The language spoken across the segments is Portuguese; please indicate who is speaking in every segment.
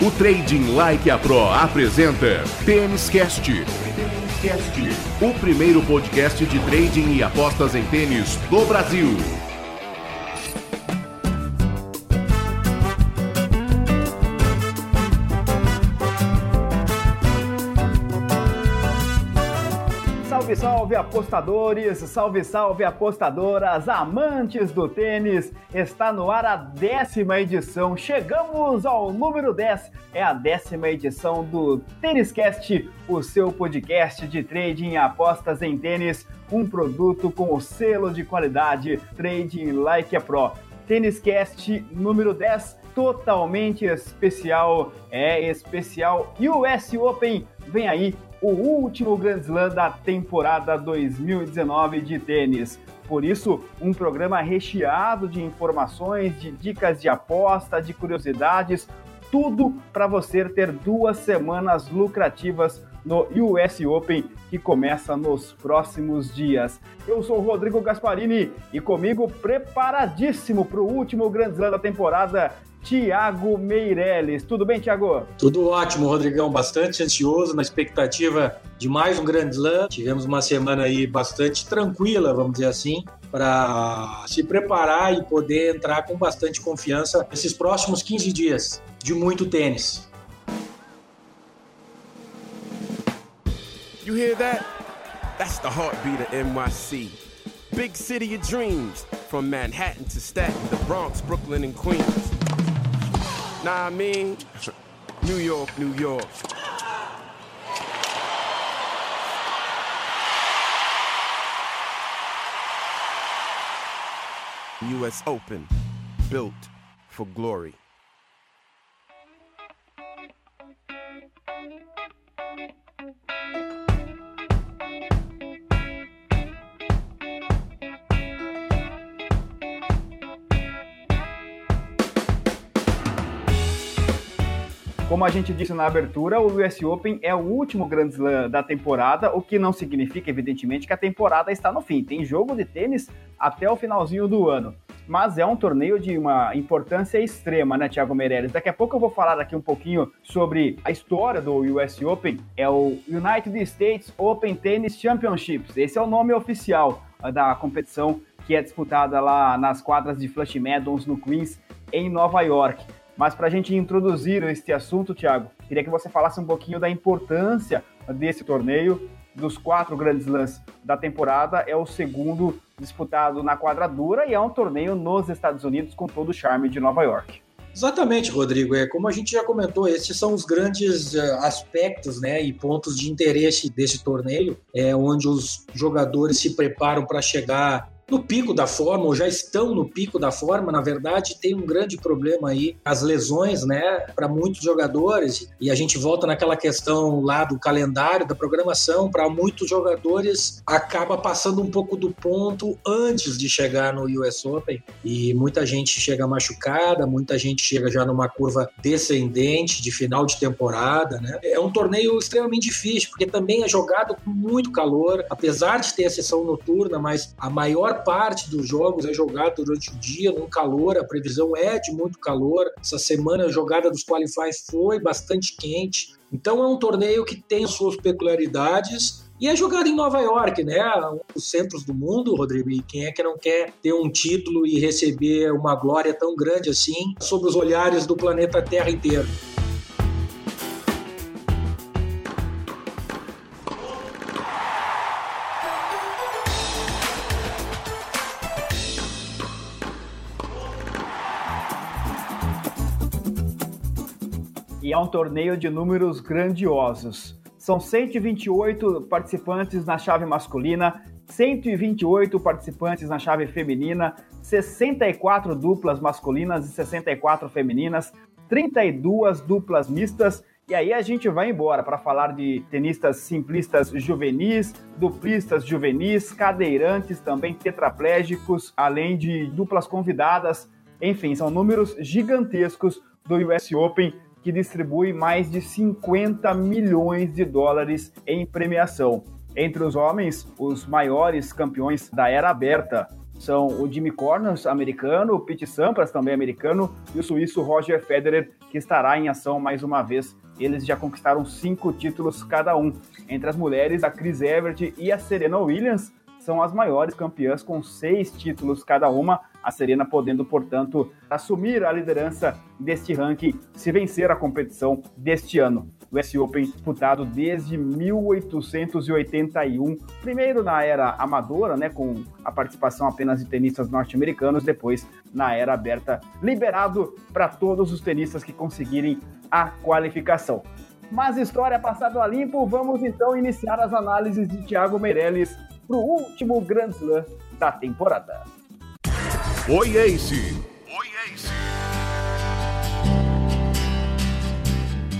Speaker 1: O Trading Like a Pro apresenta Tênis Cast. O primeiro podcast de trading e apostas em tênis do Brasil.
Speaker 2: Salve, apostadores, salve, salve apostadoras, amantes do tênis. Está no ar a décima edição. Chegamos ao número 10. É a décima edição do Tênis Cast, o seu podcast de trading e apostas em tênis, um produto com o selo de qualidade Trading Like a Pro. Tênis Cast número 10, totalmente especial. É especial US Open. Vem aí o último Grand Slam da temporada 2019 de tênis. Por isso, um programa recheado de informações, de dicas de aposta, de curiosidades, tudo para você ter duas semanas lucrativas no US Open que começa nos próximos dias. Eu sou o Rodrigo Gasparini e comigo preparadíssimo para o último Grand Slam da temporada, Tiago Meirelles. Tudo bem, Tiago?
Speaker 3: Tudo ótimo, Rodrigão. Bastante ansioso, na expectativa de mais um Grand Slam. Tivemos uma semana aí bastante tranquila, vamos dizer assim, para se preparar e poder entrar com bastante confiança nesses próximos 15 dias de muito tênis.
Speaker 4: You hear that? That's the heartbeat of NYC. Big city of dreams, from Manhattan to Staten, the Bronx, Brooklyn, and Queens. Nah, I mean, New York, New York. U.S. Open, built for glory.
Speaker 2: Como a gente disse na abertura, o US Open é o último Grand Slam da temporada, o que não significa, evidentemente, que a temporada está no fim. Tem jogo de tênis até o finalzinho do ano. Mas é um torneio de uma importância extrema, né, Thiago Meireles? Daqui a pouco eu vou falar aqui um pouquinho sobre a história do US Open. É o United States Open Tennis Championships. Esse é o nome oficial da competição que é disputada lá nas quadras de Flush Meadows, no Queens, em Nova York. Mas para a gente introduzir este assunto, Thiago, queria que você falasse um pouquinho da importância desse torneio. Dos quatro grandes lances da temporada, é o segundo disputado na quadradura e é um torneio nos Estados Unidos com todo o charme de Nova York.
Speaker 3: Exatamente, Rodrigo. É como a gente já comentou, esses são os grandes uh, aspectos, né, e pontos de interesse desse torneio, é onde os jogadores se preparam para chegar no pico da forma, ou já estão no pico da forma, na verdade, tem um grande problema aí, as lesões, né, para muitos jogadores, e a gente volta naquela questão lá do calendário, da programação, para muitos jogadores acaba passando um pouco do ponto antes de chegar no US Open, e muita gente chega machucada, muita gente chega já numa curva descendente de final de temporada, né? É um torneio extremamente difícil, porque também é jogado com muito calor, apesar de ter a sessão noturna, mas a maior parte dos jogos é jogada durante o dia, num calor, a previsão é de muito calor. Essa semana a jogada dos qualifies foi bastante quente. Então é um torneio que tem suas peculiaridades e é jogado em Nova York, né? Um dos centros do mundo, Rodrigo. E quem é que não quer ter um título e receber uma glória tão grande assim sob os olhares do planeta Terra inteiro?
Speaker 2: Um torneio de números grandiosos. São 128 participantes na chave masculina, 128 participantes na chave feminina, 64 duplas masculinas e 64 femininas, 32 duplas mistas. E aí a gente vai embora para falar de tenistas simplistas juvenis, duplistas juvenis, cadeirantes também tetraplégicos, além de duplas convidadas. Enfim, são números gigantescos do US Open que distribui mais de 50 milhões de dólares em premiação. Entre os homens, os maiores campeões da era aberta, são o Jimmy Connors, americano, o Pete Sampras, também americano, e o suíço Roger Federer, que estará em ação mais uma vez. Eles já conquistaram cinco títulos cada um. Entre as mulheres, a Chris Evert e a Serena Williams são as maiores campeãs com seis títulos cada uma, a Serena podendo, portanto, assumir a liderança deste ranking se vencer a competição deste ano. O US Open disputado desde 1881, primeiro na era amadora, né, com a participação apenas de tenistas norte-americanos, depois na era aberta, liberado para todos os tenistas que conseguirem a qualificação. Mas história passada a limpo, vamos então iniciar as análises de Thiago Meirelles para o último Grand Slam da temporada.
Speaker 1: Oi, Ace! Oi, Ace!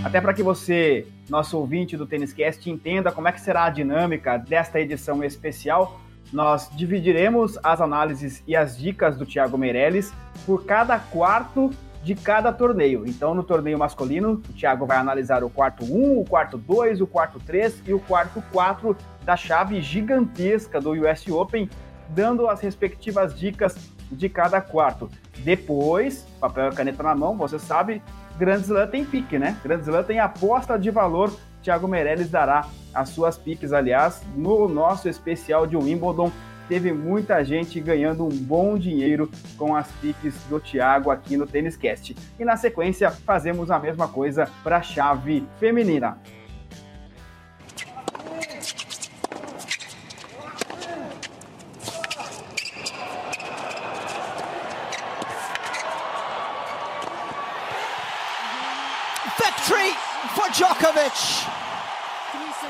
Speaker 2: Até para que você, nosso ouvinte do Tênis Cast, entenda como é que será a dinâmica desta edição especial, nós dividiremos as análises e as dicas do Thiago Meirelles por cada quarto de cada torneio. Então, no torneio masculino, o Thiago vai analisar o quarto 1, o quarto 2, o quarto 3 e o quarto 4 da chave gigantesca do US Open, dando as respectivas dicas de cada quarto. Depois, papel e caneta na mão, você sabe, Grand Slam tem pique, né? Grand Slam tem aposta de valor. Thiago Meirelles dará as suas piques, aliás, no nosso especial de Wimbledon. Teve muita gente ganhando um bom dinheiro com as piques do Thiago aqui no Tênis Cast. E na sequência, fazemos a mesma coisa para a chave feminina.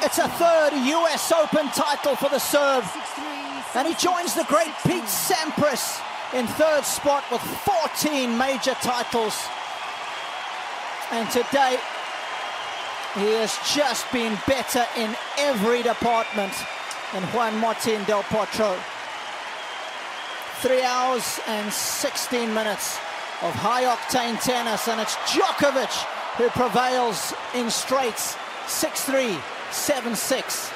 Speaker 5: It's a third US Open title for the serve. And he joins the great Pete Sampras in third spot with 14 major titles. And today, he has just been better in every department than Juan Martin Del Potro. Three hours and 16 minutes of high octane tennis, and it's Djokovic who prevails in straights 6-3, 7-6, 6-3.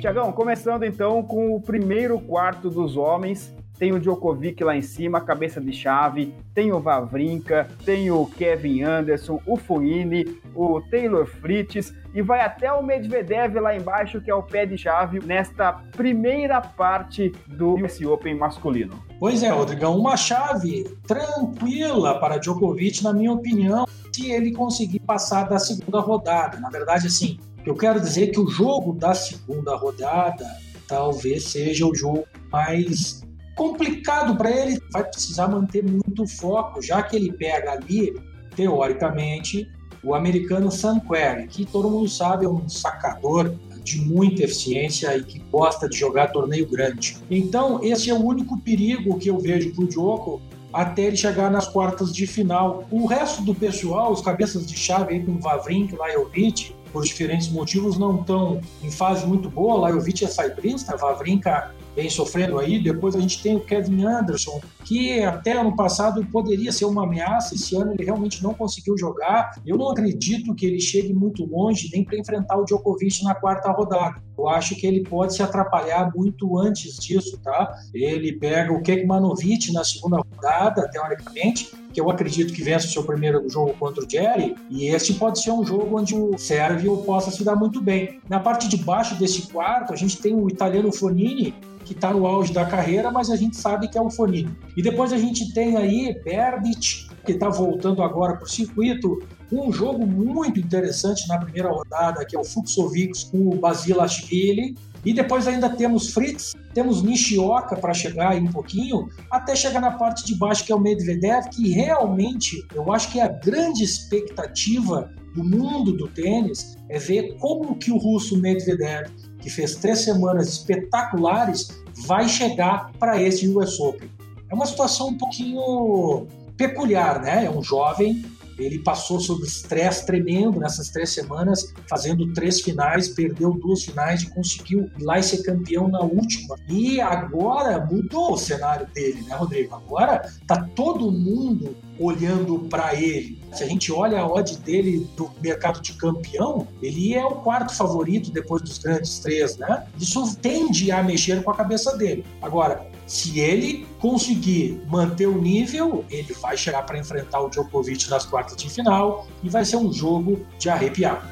Speaker 2: Tiagão, começando então com o primeiro quarto dos homens, tem o Djokovic lá em cima, cabeça de chave, tem o Vavrinka, tem o Kevin Anderson, o Fuini, o Taylor Fritz e vai até o Medvedev lá embaixo, que é o pé de chave, nesta primeira parte do US Open masculino.
Speaker 3: Pois é, Rodrigão, uma chave tranquila para Djokovic, na minha opinião, se ele conseguir passar da segunda rodada. Na verdade, assim, eu quero dizer que o jogo da segunda rodada talvez seja o jogo mais complicado para ele, vai precisar manter muito foco, já que ele pega ali, teoricamente, o americano Sam Querrey, que todo mundo sabe é um sacador de muita eficiência e que gosta de jogar torneio grande. Então, esse é o único perigo que eu vejo para o Djoko até ele chegar nas quartas de final. O resto do pessoal, os cabeças de chave aí com Vavrinka, Lajovic, por diferentes motivos, não estão em fase muito boa. Lajovic é saibrista, Vavrinka vem sofrendo aí. Depois a gente tem o Kevin Anderson, que até ano passado poderia ser uma ameaça. Esse ano ele realmente não conseguiu jogar. Eu não acredito que ele chegue muito longe nem para enfrentar o Djokovic na quarta rodada. Eu acho que ele pode se atrapalhar muito antes disso, tá? Ele pega o Kekmanovic na segunda rodada, teoricamente, que eu acredito que vence o seu primeiro jogo contra o Jerry, e esse pode ser um jogo onde o Sérvio possa se dar muito bem. Na parte de baixo desse quarto, a gente tem o italiano Fonini, que está no auge da carreira, mas a gente sabe que é o Fonini. E depois a gente tem aí Berdit, que está voltando agora para o circuito, um jogo muito interessante na primeira rodada, que é o Fuxovics com o Basilashvili. E depois ainda temos Fritz, temos Nishioka para chegar aí um pouquinho, até chegar na parte de baixo, que é o Medvedev, que realmente eu acho que é a grande expectativa do mundo do tênis é ver como que o russo Medvedev que fez três semanas espetaculares, vai chegar para esse US Open. É uma situação um pouquinho peculiar, né? É um jovem Ele passou sob estresse tremendo nessas três semanas, fazendo três finais, perdeu duas finais e conseguiu ir lá e ser campeão na última. E agora mudou o cenário dele, né, Rodrigo? Agora tá todo mundo olhando para ele. Se a gente olha a odd dele do mercado de campeão, ele é o quarto favorito depois dos grandes três, né? Isso tende a mexer com a cabeça dele. Agora, se ele conseguir manter o nível, ele vai chegar para enfrentar o Djokovic nas quartas de final e vai ser um jogo de arrepiar.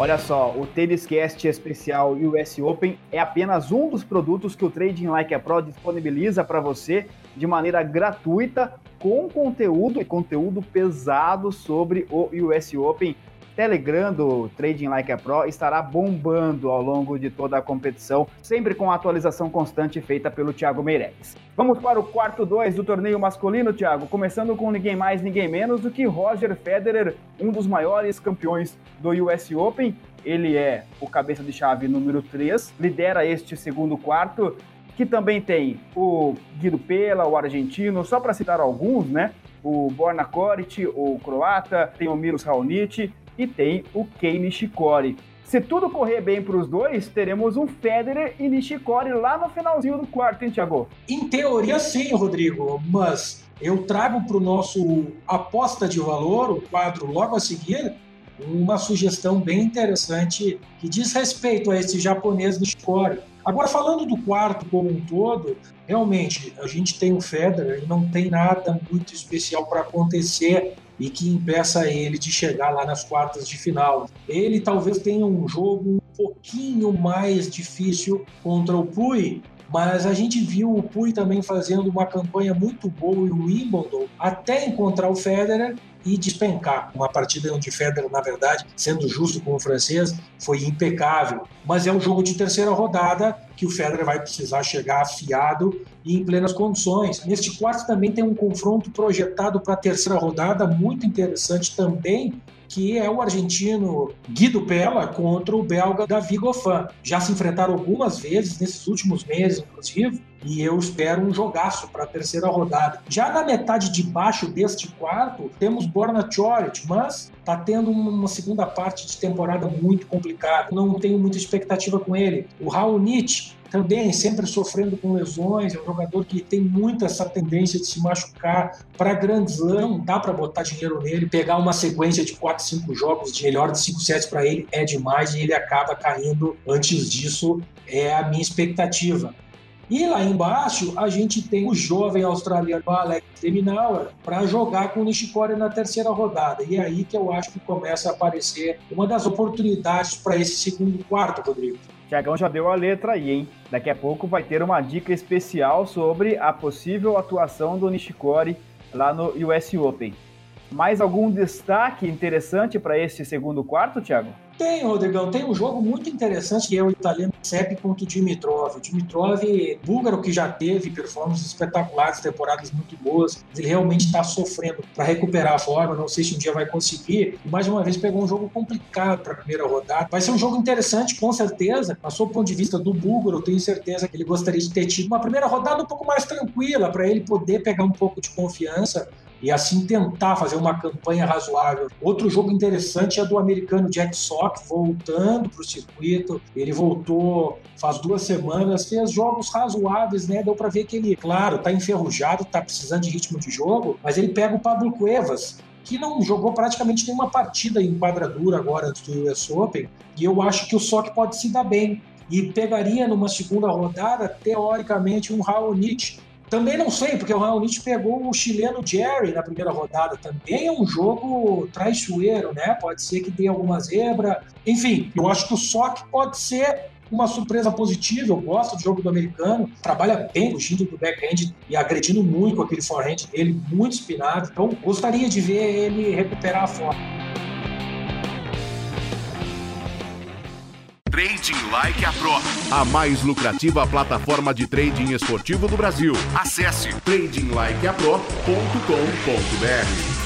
Speaker 2: Olha só, o Tênis Cast especial US Open é apenas um dos produtos que o Trading Like a Pro disponibiliza para você de maneira gratuita, com conteúdo e conteúdo pesado sobre o US Open Telegram do Trading Like a Pro estará bombando ao longo de toda a competição, sempre com atualização constante feita pelo Thiago Meireles. Vamos para o quarto 2 do torneio masculino, Thiago, começando com ninguém mais, ninguém menos do que Roger Federer, um dos maiores campeões do US Open. Ele é o cabeça de chave número 3, lidera este segundo quarto, que também tem o Guido Pela, o argentino, só para citar alguns, né? O Borna Koric, o croata, tem o Milos Raonic, e tem o Kei Nishikori. Se tudo correr bem para os dois, teremos um Federer e Nishikori lá no finalzinho do quarto, hein, Thiago?
Speaker 3: Em teoria, sim, Rodrigo, mas eu trago para o nosso aposta de valor, o quadro logo a seguir, uma sugestão bem interessante que diz respeito a esse japonês Nishikori. Agora, falando do quarto como um todo, realmente a gente tem o Federer e não tem nada muito especial para acontecer e que impeça ele de chegar lá nas quartas de final. Ele talvez tenha um jogo um pouquinho mais difícil contra o Pui, mas a gente viu o Pui também fazendo uma campanha muito boa em Wimbledon até encontrar o Federer e despencar. Uma partida onde Federer, na verdade, sendo justo com o francês, foi impecável. Mas é um jogo de terceira rodada que o Federer vai precisar chegar afiado e em plenas condições. Neste quarto também tem um confronto projetado para a terceira rodada, muito interessante também, que é o argentino Guido Pella contra o belga Davi Goffin. Já se enfrentaram algumas vezes nesses últimos meses, inclusive, e eu espero um jogaço para a terceira rodada. Já na metade de baixo deste quarto, temos Borna Choric, mas está tendo uma segunda parte de temporada muito complicada. Não tenho muita expectativa com ele. O Raonic também sempre sofrendo com lesões, é um jogador que tem muito essa tendência de se machucar para grandes não dá para botar dinheiro nele, pegar uma sequência de 4, 5 jogos de melhor de 5 sets para ele é demais e ele acaba caindo antes disso, é a minha expectativa. E lá embaixo a gente tem o jovem australiano Alex Deminauer para jogar com o Nishikori na terceira rodada. E é aí que eu acho que começa a aparecer uma das oportunidades para esse segundo quarto, Rodrigo.
Speaker 2: Tiagão já deu a letra aí, hein? Daqui a pouco vai ter uma dica especial sobre a possível atuação do Nishikori lá no US Open. Mais algum destaque interessante para esse segundo quarto, Thiago?
Speaker 3: Tem, Rodrigão, tem um jogo muito interessante que é o italiano Sepp contra o Dimitrov. O Dimitrov, búlgaro que já teve performances espetaculares, temporadas muito boas, ele realmente está sofrendo para recuperar a forma. Não sei se um dia vai conseguir. E mais uma vez pegou um jogo complicado para a primeira rodada. Vai ser um jogo interessante, com certeza. Mas, sob o ponto de vista do búlgaro, eu tenho certeza que ele gostaria de ter tido uma primeira rodada um pouco mais tranquila para ele poder pegar um pouco de confiança e assim tentar fazer uma campanha razoável. Outro jogo interessante é do americano Jack Sock, voltando para o circuito. Ele voltou faz duas semanas, fez jogos razoáveis, né? Deu para ver que ele, claro, está enferrujado, está precisando de ritmo de jogo, mas ele pega o Pablo Cuevas, que não jogou praticamente nenhuma partida em quadradura agora antes do US Open, e eu acho que o Sock pode se dar bem. E pegaria numa segunda rodada, teoricamente, um Raonic, também não sei, porque o Raonic pegou o chileno Jerry na primeira rodada. Também é um jogo traiçoeiro, né? Pode ser que tenha alguma zebra. Enfim, eu acho que o SOC pode ser uma surpresa positiva. Eu gosto do jogo do americano, trabalha bem fugindo do backhand e agredindo muito com aquele forehand dele, muito espinado. Então, gostaria de ver ele recuperar a forma.
Speaker 1: Trading Like a Pro, a mais lucrativa plataforma de trading esportivo do Brasil. Acesse tradinglikeapro.com.br.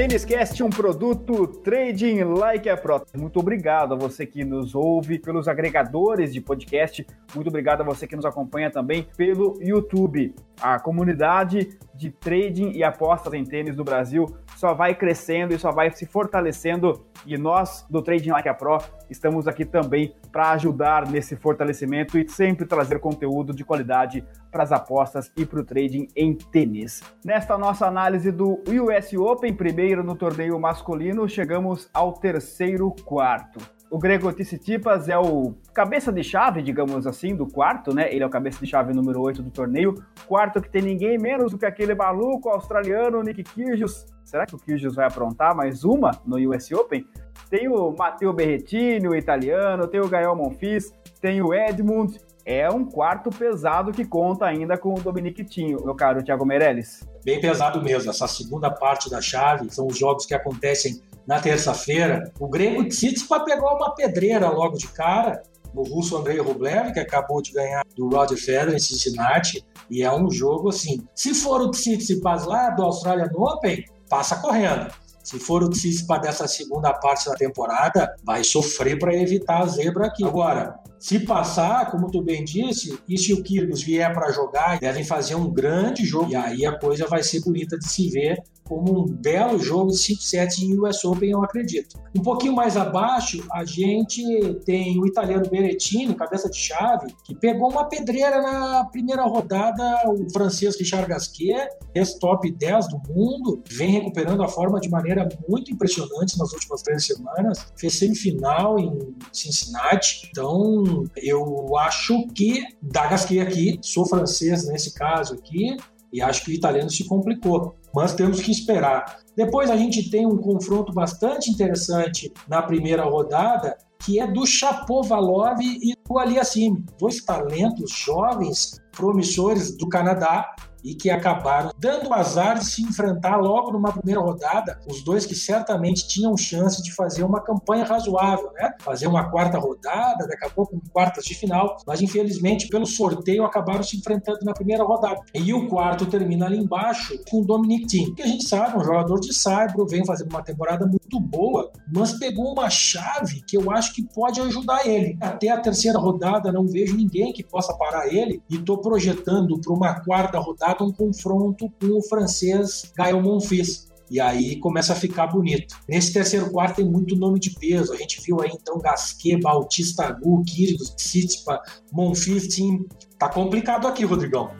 Speaker 2: Tênis Cast, um produto Trading Like a Pro. Muito obrigado a você que nos ouve pelos agregadores de podcast. Muito obrigado a você que nos acompanha também pelo YouTube. A comunidade de trading e apostas em tênis do Brasil só vai crescendo e só vai se fortalecendo. E nós do Trading Like a Pro estamos aqui também para ajudar nesse fortalecimento e sempre trazer conteúdo de qualidade para as apostas e para o trading em tênis. Nesta nossa análise do US Open, primeiro no torneio masculino, chegamos ao terceiro quarto. O Grego Tsitsipas é o cabeça de chave, digamos assim, do quarto, né? Ele é o cabeça de chave número 8 do torneio. Quarto que tem ninguém menos do que aquele maluco australiano, Nick Kyrgios. Será que o Kyrgios vai aprontar mais uma no US Open? Tem o Matteo Berrettini, o italiano, tem o Gael Monfils, tem o Edmund. É um quarto pesado que conta ainda com o Dominic Tinho, meu caro Thiago Meirelles.
Speaker 3: Bem pesado mesmo. Essa segunda parte da chave são os jogos que acontecem na terça-feira. O Grego Tsitsipas pegou uma pedreira logo de cara no russo Andrei Rublev, que acabou de ganhar do Roger Federer em Cincinnati, e é um jogo assim. Se for o Tsitsipas lá do Australian Open, passa correndo. Se for o Tsitsipas dessa segunda parte da temporada, vai sofrer para evitar a zebra aqui. Agora, se passar, como tu bem disse, e se o Kyrgios vier para jogar, devem fazer um grande jogo. E aí a coisa vai ser bonita de se ver como um belo jogo de 5 sets em US Open, eu acredito. Um pouquinho mais abaixo, a gente tem o italiano Berettini, cabeça de chave, que pegou uma pedreira na primeira rodada, o francês Richard Gasquet, ex-top 10 do mundo, vem recuperando a forma de maneira muito impressionante nas últimas três semanas, fez semifinal em Cincinnati, então eu acho que da Gasquet aqui, sou francês nesse caso aqui, e acho que o italiano se complicou, mas temos que esperar. Depois a gente tem um confronto bastante interessante na primeira rodada, que é do Chapovalov e do Aliassime, dois talentos jovens promissores do Canadá e que acabaram dando azar de se enfrentar logo numa primeira rodada, os dois que certamente tinham chance de fazer uma campanha razoável, né? Fazer uma quarta rodada, daqui a pouco quartas de final, mas infelizmente pelo sorteio acabaram se enfrentando na primeira rodada. E o quarto termina ali embaixo com o Dominic Thiem, que a gente sabe, um jogador de Saibro, vem fazendo uma temporada muito boa, mas pegou uma chave que eu acho que pode ajudar ele. Até a terceira rodada não vejo ninguém que possa parar ele e estou projetando para uma quarta rodada um confronto com o francês Gael Monfils. E aí começa a ficar bonito. Nesse terceiro quarto tem muito nome de peso. A gente viu aí então Gasquet, Bautista Agu, Kyrgios, Tsitsipas, Monfils, Team. Tá complicado aqui, Rodrigão.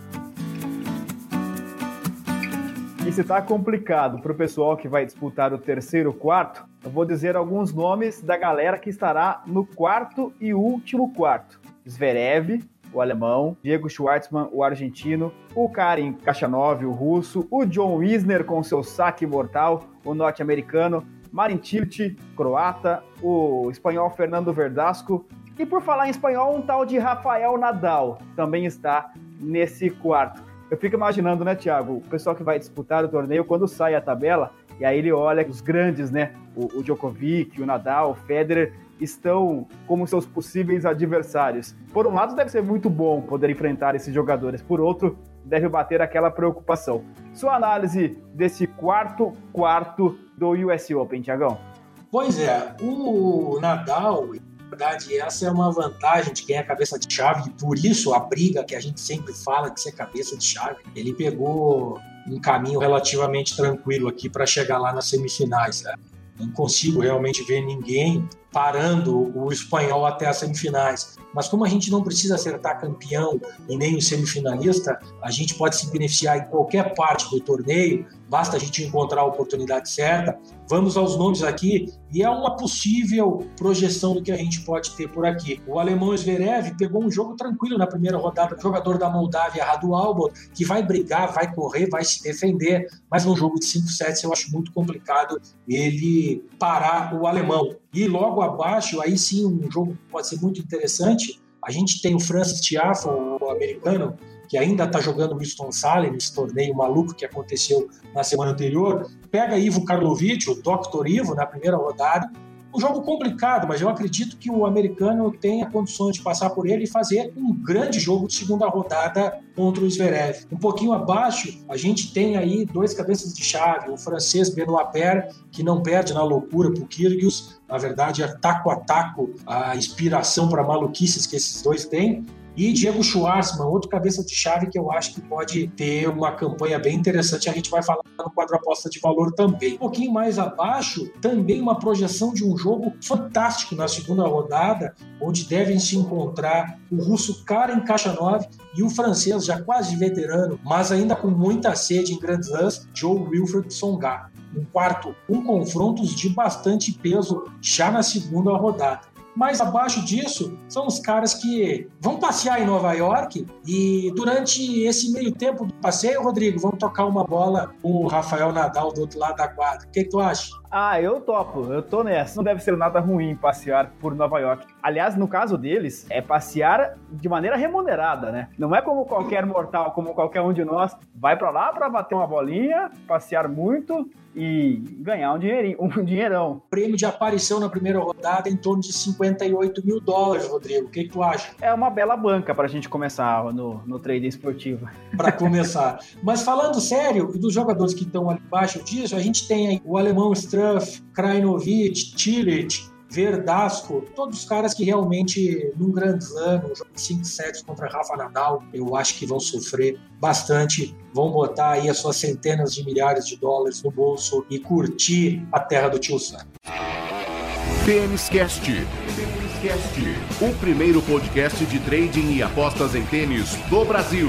Speaker 2: E se tá complicado para o pessoal que vai disputar o terceiro quarto, eu vou dizer alguns nomes da galera que estará no quarto e último quarto. Zverev, o alemão, Diego Schwartzman, o argentino, o Karin Kachanov, o russo, o John Wisner com seu saque mortal, o norte-americano, Marin Cilic, croata, o espanhol Fernando Verdasco, e por falar em espanhol, um tal de Rafael Nadal também está nesse quarto. Eu fico imaginando, né, Thiago, o pessoal que vai disputar o torneio, quando sai a tabela, e aí ele olha os grandes, né, o, o Djokovic, o Nadal, o Federer, estão como seus possíveis adversários. Por um lado, deve ser muito bom poder enfrentar esses jogadores, por outro, deve bater aquela preocupação. Sua análise desse quarto quarto do US Open, Tiagão?
Speaker 3: Pois é, o Nadal, na verdade, essa é uma vantagem de quem é cabeça de chave, por isso a briga que a gente sempre fala de ser cabeça de chave, ele pegou um caminho relativamente tranquilo aqui para chegar lá nas semifinais. Né? Não consigo realmente ver ninguém parando o espanhol até as semifinais. Mas como a gente não precisa acertar campeão e nem o semifinalista, a gente pode se beneficiar em qualquer parte do torneio, basta a gente encontrar a oportunidade certa. Vamos aos nomes aqui e é uma possível projeção do que a gente pode ter por aqui. O alemão Zverev pegou um jogo tranquilo na primeira rodada, jogador da Moldávia, Radu Albot, que vai brigar, vai correr, vai se defender, mas num jogo de 5 sets eu acho muito complicado ele parar o alemão. E logo abaixo, aí sim, um jogo pode ser muito interessante. A gente tem o Francis Tiafoe, o americano, que ainda está jogando Winston Salem, nesse torneio maluco que aconteceu na semana anterior. Pega Ivo Karlovic, o Dr. Ivo, na primeira rodada. Um jogo complicado, mas eu acredito que o americano tenha condições de passar por ele e fazer um grande jogo de segunda rodada contra o Zverev. Um pouquinho abaixo, a gente tem aí dois cabeças de chave, o francês Benoit Paire, que não perde na loucura para o Kyrgios, na verdade é taco a taco a inspiração para maluquices que esses dois têm, e Diego Schwartzman, outro cabeça de chave que eu acho que pode ter uma campanha bem interessante. A gente vai falar no quadro aposta de valor também. Um pouquinho mais abaixo, também uma projeção de um jogo fantástico na segunda rodada, onde devem se encontrar o russo Karen Kachanov e o francês, já quase veterano, mas ainda com muita sede em grandes lãs, Joe Wilfred Songa. Um quarto, um confrontos de bastante peso já na segunda rodada. Mais abaixo disso, são os caras que vão passear em Nova York e durante esse meio tempo do passeio, Rodrigo, vão tocar uma bola com o Rafael Nadal do outro lado da quadra. O que, que tu acha?
Speaker 2: Ah, eu topo, eu tô nessa. Não deve ser nada ruim passear por Nova York. Aliás, no caso deles, é passear de maneira remunerada, né? Não é como qualquer mortal, como qualquer um de nós, vai para lá para bater uma bolinha, passear muito e ganhar um dinheirinho, um dinheirão.
Speaker 3: Prêmio de aparição na primeira rodada em torno de 58 mil dólares, Rodrigo. O que, que tu acha?
Speaker 2: É uma bela banca pra gente começar no, no trading esportivo.
Speaker 3: Para começar. Mas falando sério, dos jogadores que estão ali embaixo disso, a gente tem aí o alemão Struff, Krajinovic, Tillich, Verdasco, todos os caras que realmente, num grande slam, um jogo de 5 sets contra Rafa Nadal, eu acho que vão sofrer bastante, vão botar aí as suas centenas de milhares de dólares no bolso e curtir a terra do tio Sam.
Speaker 1: Tênis Cast. O primeiro podcast de trading e apostas em tênis do Brasil.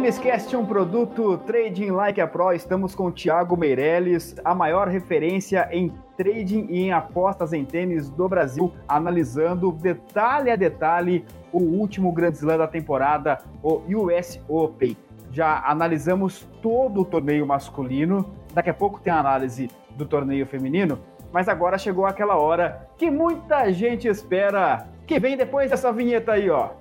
Speaker 2: Têniscast é um produto Trading Like a Pro. Estamos com o Thiago Meirelles, a maior referência em trading e em apostas em tênis do Brasil, analisando detalhe a detalhe o último Grand Slam da temporada, o US Open. Já analisamos todo o torneio masculino. Daqui a pouco tem a análise do torneio feminino, mas agora chegou aquela hora que muita gente espera, que vem depois dessa vinheta aí, ó.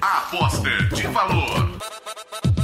Speaker 1: A aposta de valor.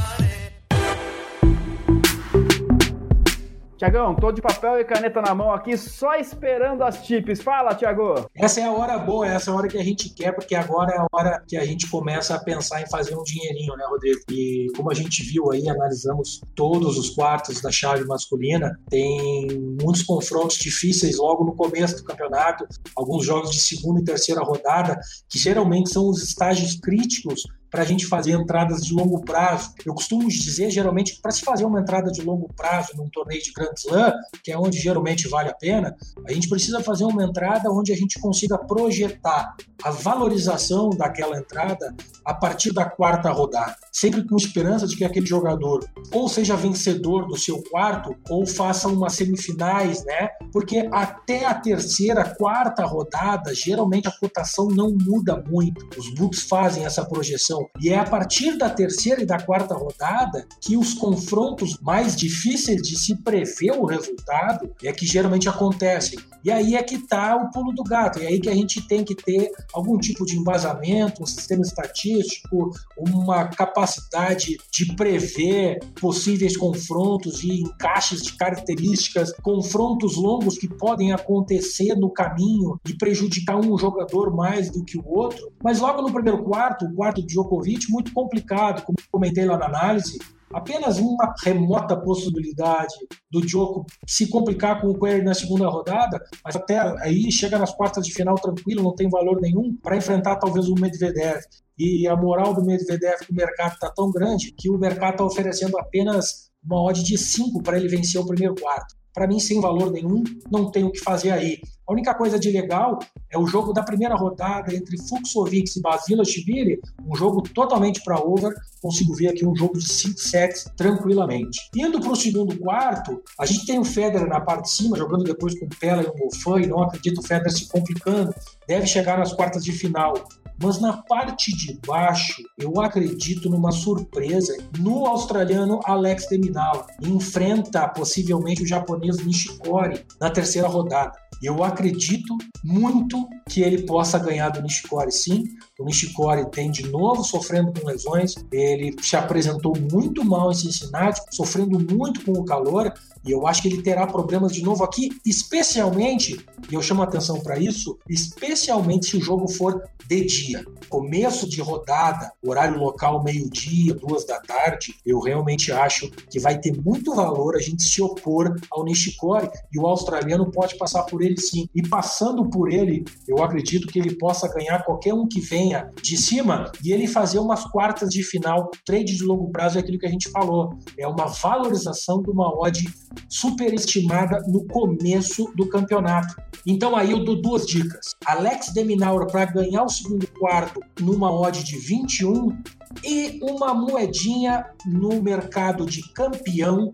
Speaker 2: Tiagão, tô de papel e caneta na mão aqui, só esperando as tips. Fala, Tiago!
Speaker 3: Essa é a hora boa, essa é a hora que a gente quer, porque agora é a hora que a gente começa a pensar em fazer um dinheirinho, né, Rodrigo? E como a gente viu aí, analisamos todos os quartos da chave masculina, tem muitos confrontos difíceis logo no começo do campeonato, alguns jogos de segunda e terceira rodada, que geralmente são os estágios críticos para a gente fazer entradas de longo prazo. Eu costumo dizer, geralmente, que para se fazer uma entrada de longo prazo num torneio de Grand Slam, que é onde geralmente vale a pena, a gente precisa fazer uma entrada onde a gente consiga projetar a valorização daquela entrada a partir da quarta rodada, sempre com esperança de que aquele jogador ou seja vencedor do seu quarto ou faça umas semifinais, né? Porque até a terceira, quarta rodada, geralmente a cotação não muda muito. Os books fazem essa projeção e é a partir da terceira e da quarta rodada que os confrontos mais difíceis de se prever o resultado é que geralmente acontecem. E aí é que está o pulo do gato, e aí que a gente tem que ter algum tipo de embasamento, um sistema estatístico, uma capacidade de prever possíveis confrontos e encaixes de características, confrontos longos que podem acontecer no caminho e prejudicar um jogador mais do que o outro. Mas logo no primeiro quarto, o quarto de Djokovic, muito complicado, como comentei lá na análise, apenas uma remota possibilidade do Djoko se complicar com o Query na segunda rodada, mas até aí chega nas quartas de final tranquilo, não tem valor nenhum para enfrentar talvez o Medvedev. E a moral do Medvedev no mercado está tão grande que o mercado está oferecendo apenas uma odd de 5 para ele vencer o primeiro quarto. Para mim, sem valor nenhum, não tem o que fazer aí. A única coisa de legal é o jogo da primeira rodada entre Fuxovics e Basilashvili, um jogo totalmente para over. Consigo ver aqui um jogo de 5 sets tranquilamente. Indo para o segundo quarto, a gente tem o Federer na parte de cima, jogando depois com o Pella e o Mofan, e não acredito o Federer se complicando. Deve chegar nas quartas de final Mas na parte de baixo, eu acredito numa surpresa no australiano Alex de Minaur. Enfrenta possivelmente o japonês Nishikori na terceira rodada. Eu acredito muito que ele possa ganhar do Nishikori, sim. O Nishikori tem de novo sofrendo com lesões. Ele se apresentou muito mal em Cincinnati, sofrendo muito com o calor. E eu acho que ele terá problemas de novo aqui, especialmente, e eu chamo atenção para isso, especialmente se o jogo for de dia. Começo de rodada, horário local meio-dia, duas da tarde, eu realmente acho que vai ter muito valor a gente se opor ao Nishikori e o australiano pode passar por ele sim. E passando por ele, eu acredito que ele possa ganhar qualquer um que venha de cima e ele fazer umas quartas de final. Trade de longo prazo é aquilo que a gente falou, é uma valorização de uma odd superestimada no começo do campeonato. Então aí eu dou duas dicas. Alex Deminaura para ganhar o segundo quarto numa odd de 21 e uma moedinha no mercado de campeão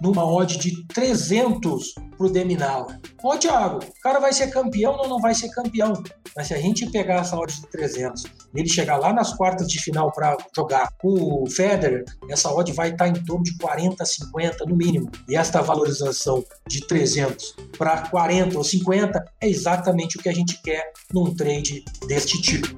Speaker 3: numa odd de 300 pro Deminala. Ô, Thiago, o cara vai ser campeão ou não vai ser campeão? Mas se a gente pegar essa odd de 300 e ele chegar lá nas quartas de final para jogar o Federer, essa odd vai estar tá em torno de 40, 50 no mínimo. E esta valorização de 300 para 40 ou 50 é exatamente o que a gente quer num trade deste tipo.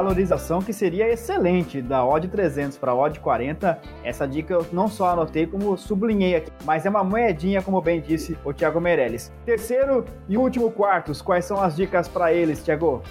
Speaker 2: Valorização que seria excelente da odd 300 para odd 40. Essa dica eu não só anotei como sublinhei aqui, mas é uma moedinha, como bem disse o Thiago Meirelles. Terceiro e último quartos, quais são as dicas para eles, Thiago?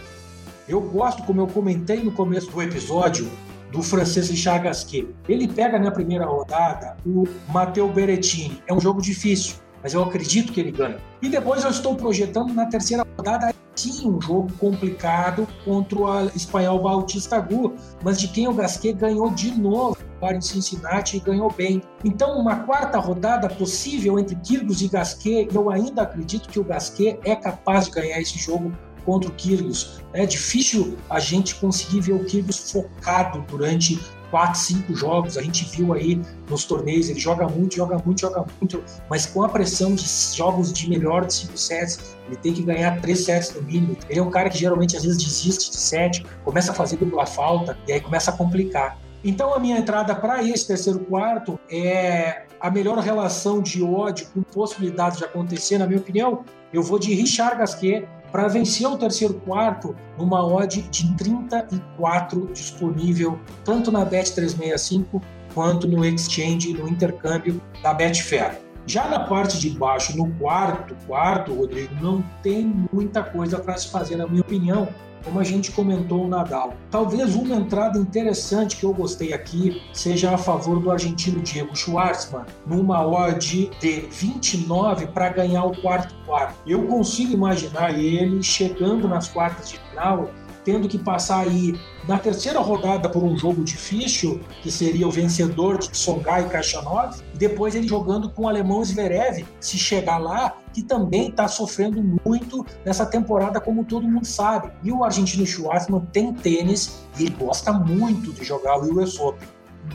Speaker 3: Eu gosto, como eu comentei no começo do episódio, do francês Richard Gasquet. Ele pega na primeira rodada o Matteo Berrettini. É um jogo difícil, mas eu acredito que ele ganha. E depois eu estou projetando na terceira rodada sim um jogo complicado contra o espanhol Bautista Gu, mas de quem o Gasquet ganhou de novo para em Cincinnati e ganhou bem. Então, uma quarta rodada possível entre Kyrgios e Gasquet, eu ainda acredito que o Gasquet é capaz de ganhar esse jogo contra o Kyrgios. É difícil a gente conseguir ver o Kyrgios focado durante quatro, cinco jogos. A gente viu aí nos torneios, ele joga muito, joga muito, joga muito, mas com a pressão de jogos de melhor de cinco sets, ele tem que ganhar três sets no mínimo. Ele é um cara que geralmente às vezes desiste de set, começa a fazer dupla falta e aí começa a complicar. Então a minha entrada para esse terceiro quarto é a melhor relação de ódio com possibilidades de acontecer, na minha opinião, eu vou de Richard Gasquet para vencer o terceiro quarto numa odd de 34 disponível tanto na Bet365 quanto no exchange, no intercâmbio da Betfair. Já na parte de baixo, no quarto quarto, Rodrigo, não tem muita coisa para se fazer, na minha opinião como a gente comentou o Nadal. Talvez uma entrada interessante que eu gostei aqui seja a favor do argentino Diego Schwartzman, numa odd de 29 para ganhar o quarto quarto. Eu consigo imaginar ele chegando nas quartas de final tendo que passar aí na terceira rodada por um jogo difícil, que seria o vencedor de Songai e Kashanov, e depois ele jogando com o alemão Zverev, se chegar lá, que também está sofrendo muito nessa temporada, como todo mundo sabe. E o argentino Schwartzman tem tênis e ele gosta muito de jogar o US Open.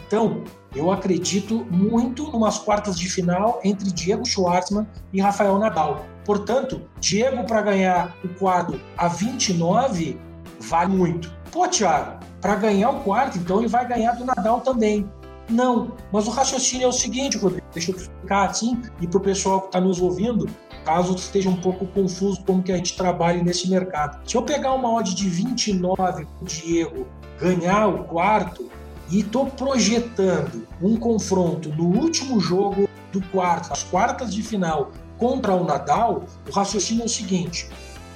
Speaker 3: Então, eu acredito muito numas quartas de final entre Diego Schwartzman e Rafael Nadal. Portanto, Diego para ganhar o quadro a 29 vale muito. Pô, Thiago, para ganhar o quarto, então ele vai ganhar do Nadal também. Não, mas o raciocínio é o seguinte, Rodrigo, deixa eu explicar assim, e para o pessoal que está nos ouvindo, caso esteja um pouco confuso como que a gente trabalha nesse mercado. Se eu pegar uma odd de 29 para o Diego ganhar o quarto, e estou projetando um confronto no último jogo do quarto, as quartas de final, contra o Nadal, o raciocínio é o seguinte: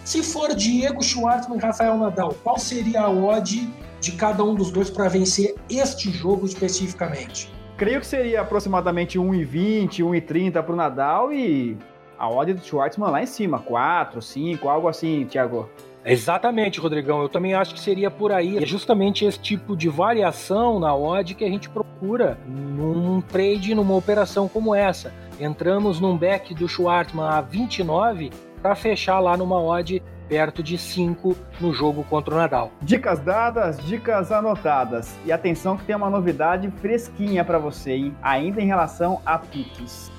Speaker 3: se for Diego Schwartzman e Rafael Nadal, qual seria a odd de cada um dos dois para vencer este jogo especificamente?
Speaker 2: Creio que seria aproximadamente 1,20, 1,30 para o Nadal e a odd do Schwartzman lá em cima, 4, 5, algo assim, Thiago.
Speaker 6: Exatamente, Rodrigão. Eu também acho que seria por aí. É justamente esse tipo de variação na odd que a gente procura num trade, numa operação como essa. Entramos num back do Schwartzman a 29 para fechar lá numa odd perto de 5 no jogo contra o Nadal.
Speaker 2: Dicas dadas, dicas anotadas. E atenção que tem uma novidade fresquinha para você, hein? ainda em relação a piques.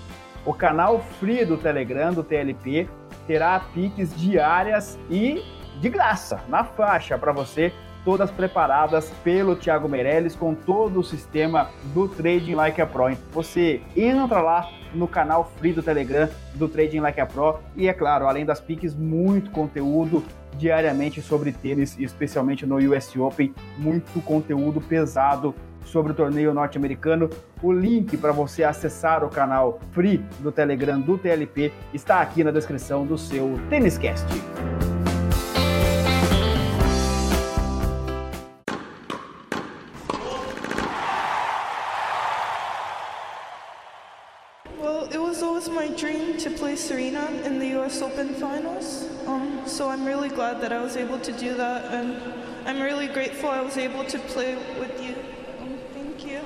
Speaker 2: o canal free do Telegram, do TLP, terá piques diárias e de graça, na faixa, para você, todas preparadas pelo Thiago Meirelles com todo o sistema do Trading Like a Pro. Você entra lá no canal free do Telegram do Trading Like a Pro e é claro, além das piques, muito conteúdo diariamente sobre tênis, especialmente no US Open, muito conteúdo pesado sobre o torneio norte-americano. O link para você acessar o canal free do Telegram do TLP está aqui na descrição do seu Têniscast.
Speaker 7: Finals. Um, so I'm really glad that I was able to do that, and I'm really grateful I was able to play with you. Um, thank you.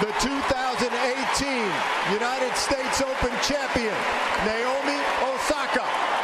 Speaker 8: The 2018 United States Open champion, Naomi Osaka.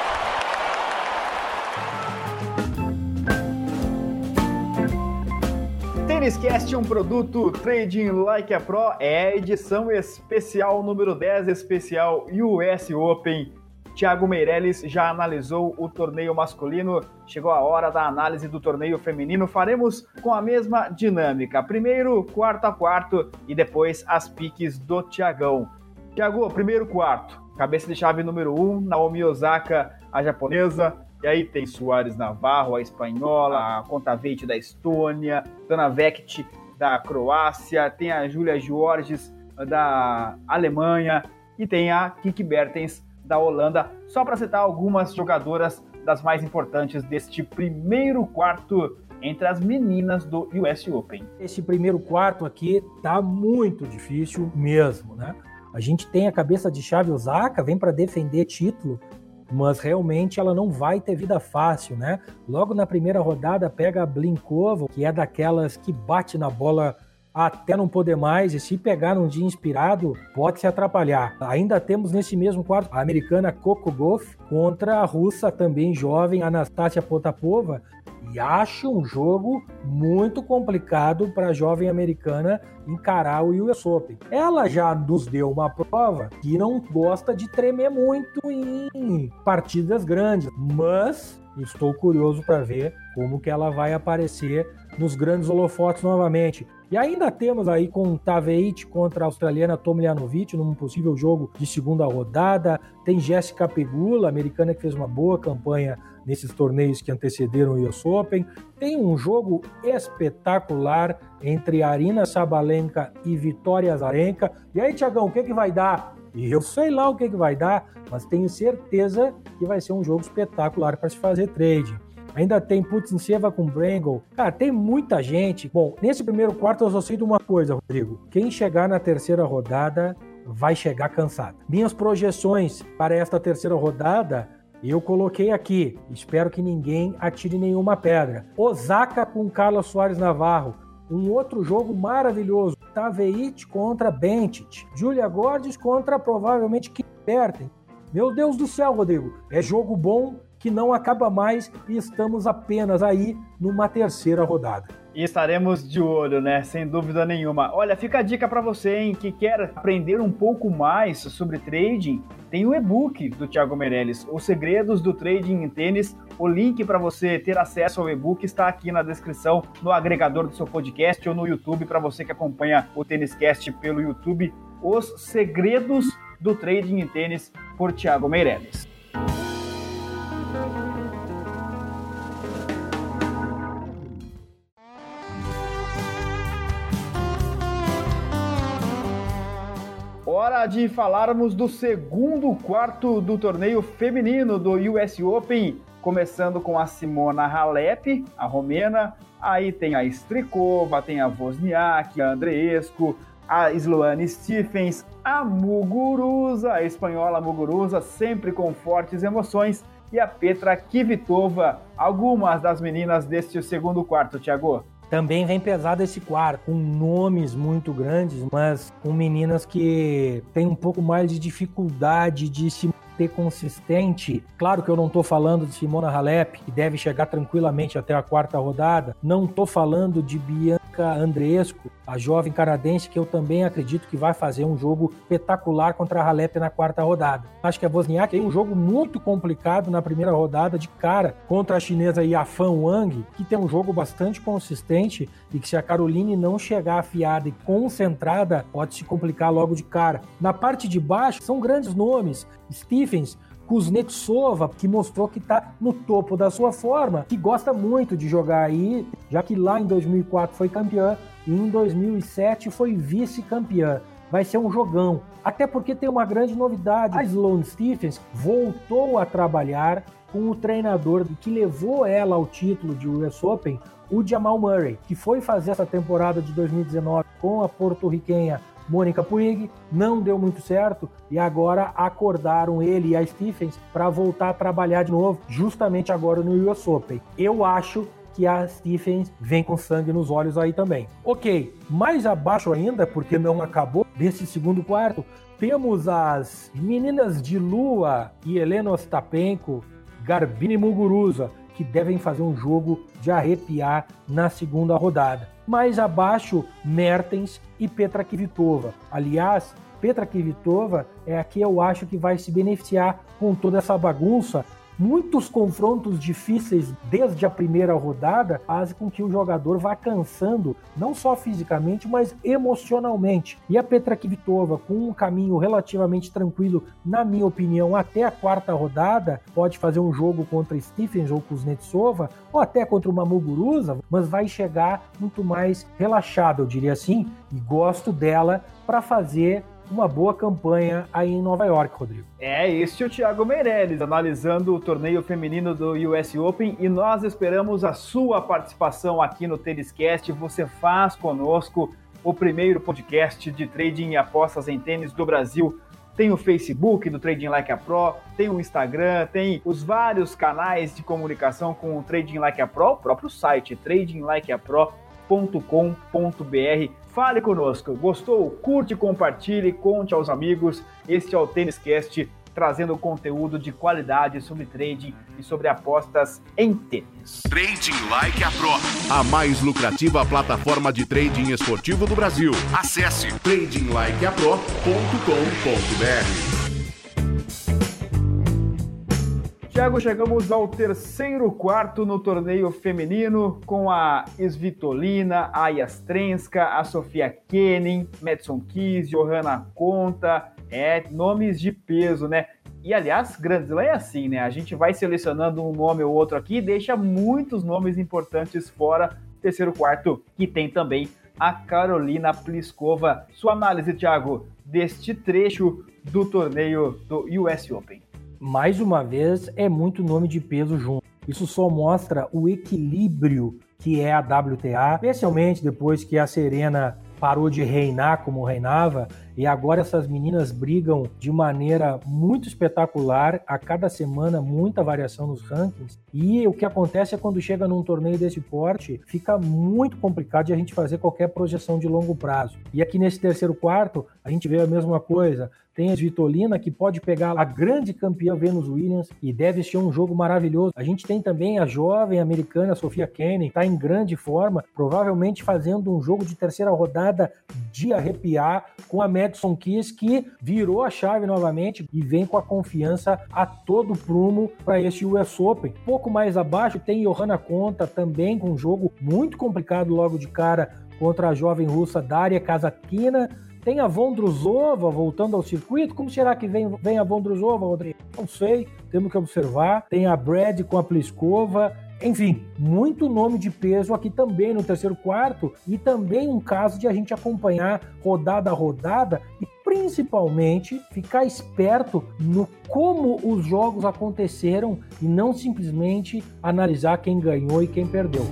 Speaker 2: Têniscast, um produto Trading Like a Pro, é a edição especial número 10, especial US Open. Thiago Meirelles já analisou o torneio masculino, chegou a hora da análise do torneio feminino. Faremos com a mesma dinâmica. Primeiro, quarto a quarto e depois as piques do Thiagão. Thiago, primeiro quarto. Cabeça de chave número 1, um, Naomi Osaka, a japonesa, e aí tem Soares Navarro, a espanhola, a Contaveit da Estônia, Dana Vekt da Croácia, tem a Julia Georges da Alemanha e tem a Kiki Bertens da Holanda, só para citar algumas jogadoras das mais importantes deste primeiro quarto entre as meninas do US Open.
Speaker 3: Esse primeiro quarto aqui tá muito difícil mesmo, né? A gente tem a cabeça de chave Osaka, vem para defender título, mas realmente ela não vai ter vida fácil, né? Logo na primeira rodada pega a Blinkova, que é daquelas que bate na bola até não poder mais, e se pegar num dia inspirado, pode se atrapalhar. Ainda temos nesse mesmo quarto a americana Coco Goff contra a russa também jovem Anastasia Potapova, e acho um jogo muito complicado para a jovem americana encarar o US Open. Ela já nos deu uma prova que não gosta de tremer muito em partidas grandes, mas estou curioso para ver como que ela vai aparecer nos grandes holofotes novamente. E ainda temos aí com Taveit contra a australiana Tomljanovic num possível jogo de segunda rodada. Tem Jéssica Pegula, americana que fez uma boa campanha nesses torneios que antecederam o US Open. Tem um jogo espetacular entre Arina Sabalenka e Vitória Azarenka. E aí, Tiagão, o que, que vai dar? E eu sei lá o que, que vai dar, mas tenho certeza que vai ser um jogo espetacular para se fazer trade. Ainda tem Putintseva com Brangle. Cara, tem muita gente. Bom, nesse primeiro quarto eu só sei de uma coisa, Rodrigo. Quem chegar na terceira rodada vai chegar cansado. Minhas projeções para esta terceira rodada eu coloquei aqui. Espero que ninguém atire nenhuma pedra. Osaka com Carlos Soares Navarro. Um outro jogo maravilhoso. Taveit contra Bentit. Julia Gordes contra provavelmente Kiperten. Meu Deus do céu, Rodrigo. É jogo bom que não acaba mais e estamos apenas aí numa terceira rodada.
Speaker 2: E estaremos de olho, né? Sem dúvida nenhuma. Olha, fica a dica para você, hein, que quer aprender um pouco mais sobre trading. Tem o e-book do Thiago Meirelles, Os Segredos do Trading em Tênis. O link para você ter acesso ao e-book está aqui na descrição, no agregador do seu podcast ou no YouTube, para você que acompanha o Têniscast pelo YouTube. Os Segredos do Trading em Tênis, por Thiago Meirelles. De falarmos do segundo quarto do torneio feminino do US Open, começando com a Simona Halep, a romena, aí tem a Strikova, tem a Wozniak, a Andreescu, a Sloane Stephens, a Muguruza, a espanhola Muguruza, sempre com fortes emoções, e a Petra Kvitova, algumas das meninas deste segundo quarto, Thiago.
Speaker 3: Também vem pesado esse quarto, com nomes muito grandes, mas com meninas que têm um pouco mais de dificuldade de se manter consistente. Claro que eu não estou falando de Simona Halep, que deve chegar tranquilamente até a quarta rodada. Não estou falando de Bianca Bianca Andresco, a jovem canadense que eu também acredito que vai fazer um jogo espetacular contra a Halep na quarta rodada. Acho que a Wozniak tem um jogo muito complicado na primeira rodada de cara contra a chinesa Yafan Wang, que tem um jogo bastante consistente e que se a Caroline não chegar afiada e concentrada, pode se complicar logo de cara. Na parte de baixo, são grandes nomes. Stephens, Kuznetsova, que mostrou que está no topo da sua forma, que gosta muito de jogar aí, já que lá em 2004 foi campeã e em 2007 foi vice-campeã. Vai ser um jogão. Até porque tem uma grande novidade. A Sloane Stephens voltou a trabalhar com o treinador que levou ela ao título de US Open, o Jamal Murray, que foi fazer essa temporada de 2019 com a porto-riquenha Mônica Puig, não deu muito certo e agora acordaram ele e a Stephens para voltar a trabalhar de novo, justamente agora no US Open. Eu acho que a Stephens vem com sangue nos olhos aí também. Ok, mais abaixo ainda, porque não acabou, desse segundo quarto, temos as meninas de Lua e Helena Ostapenko, Garbine Muguruza, que devem fazer um jogo de arrepiar na segunda rodada. Mais abaixo, Mertens e Petra Kvitova. Aliás, Petra Kvitova é a que eu acho que vai se beneficiar com toda essa bagunça Muitos confrontos difíceis desde a primeira rodada fazem com que o jogador vá cansando, não só fisicamente, mas emocionalmente. E a Petra Kvitova, com um caminho relativamente tranquilo, na minha opinião, até a quarta rodada, pode fazer um jogo contra Stephens ou Kuznetsova, ou até contra uma Muguruza, mas vai chegar muito mais relaxada, eu diria assim, e gosto dela para fazer uma boa campanha aí em Nova York, Rodrigo.
Speaker 2: É, este é o Thiago Meirelles, analisando o torneio feminino do US Open e nós esperamos a sua participação aqui no Têniscast. Você faz conosco o primeiro podcast de trading e apostas em tênis do Brasil. Tem o Facebook do Trading Like a Pro, tem o Instagram, tem os vários canais de comunicação com o Trading Like a Pro, o próprio site tradinglikeapro.com.br Fale conosco. Gostou? Curte, compartilhe, conte aos amigos. Este é o Tênis Cast, trazendo conteúdo de qualidade sobre trading e sobre apostas em tênis.
Speaker 1: Trading Like a Pro, a mais lucrativa plataforma de trading esportivo do Brasil. Acesse tradinglikeapro.com.br.
Speaker 2: Tiago, chegamos ao terceiro quarto no torneio feminino com a Svitolina, a Yastrenska, a Sofia Kenin, Madison Keys, Johanna Conta, é, nomes de peso, né? E aliás, Grand Slam é assim, né? A gente vai selecionando um nome ou outro aqui e deixa muitos nomes importantes fora. Terceiro quarto, que tem também a Carolina Pliskova. Sua análise, Thiago, deste trecho do torneio do US Open
Speaker 3: mais uma vez, é muito nome de peso junto. Isso só mostra o equilíbrio que é a WTA, especialmente depois que a Serena parou de reinar como reinava e agora essas meninas brigam de maneira muito espetacular, a cada semana muita variação nos rankings. E o que acontece é quando chega num torneio desse porte, fica muito complicado de a gente fazer qualquer projeção de longo prazo. E aqui nesse terceiro quarto, a gente vê a mesma coisa. Tem a Vitolina, que pode pegar a grande campeã Venus Williams e deve ser um jogo maravilhoso. A gente tem também a jovem americana Sofia Kenny, está em grande forma, provavelmente fazendo um jogo de terceira rodada de arrepiar com a Madison Keys, que virou a chave novamente e vem com a confiança a todo prumo para este US Open. Pouco mais abaixo tem Johanna Conta, também com um jogo muito complicado logo de cara contra a jovem russa Daria Kazatkina. Tem a Vondruzova voltando ao circuito. Como será que vem, vem a Vondruzova, Rodrigo? Não sei, temos que observar. Tem a Brad com a Pliskova. Enfim, muito nome de peso aqui também no terceiro quarto e também um caso de a gente acompanhar rodada a rodada e principalmente ficar esperto no como os jogos aconteceram e não simplesmente analisar quem ganhou e quem perdeu.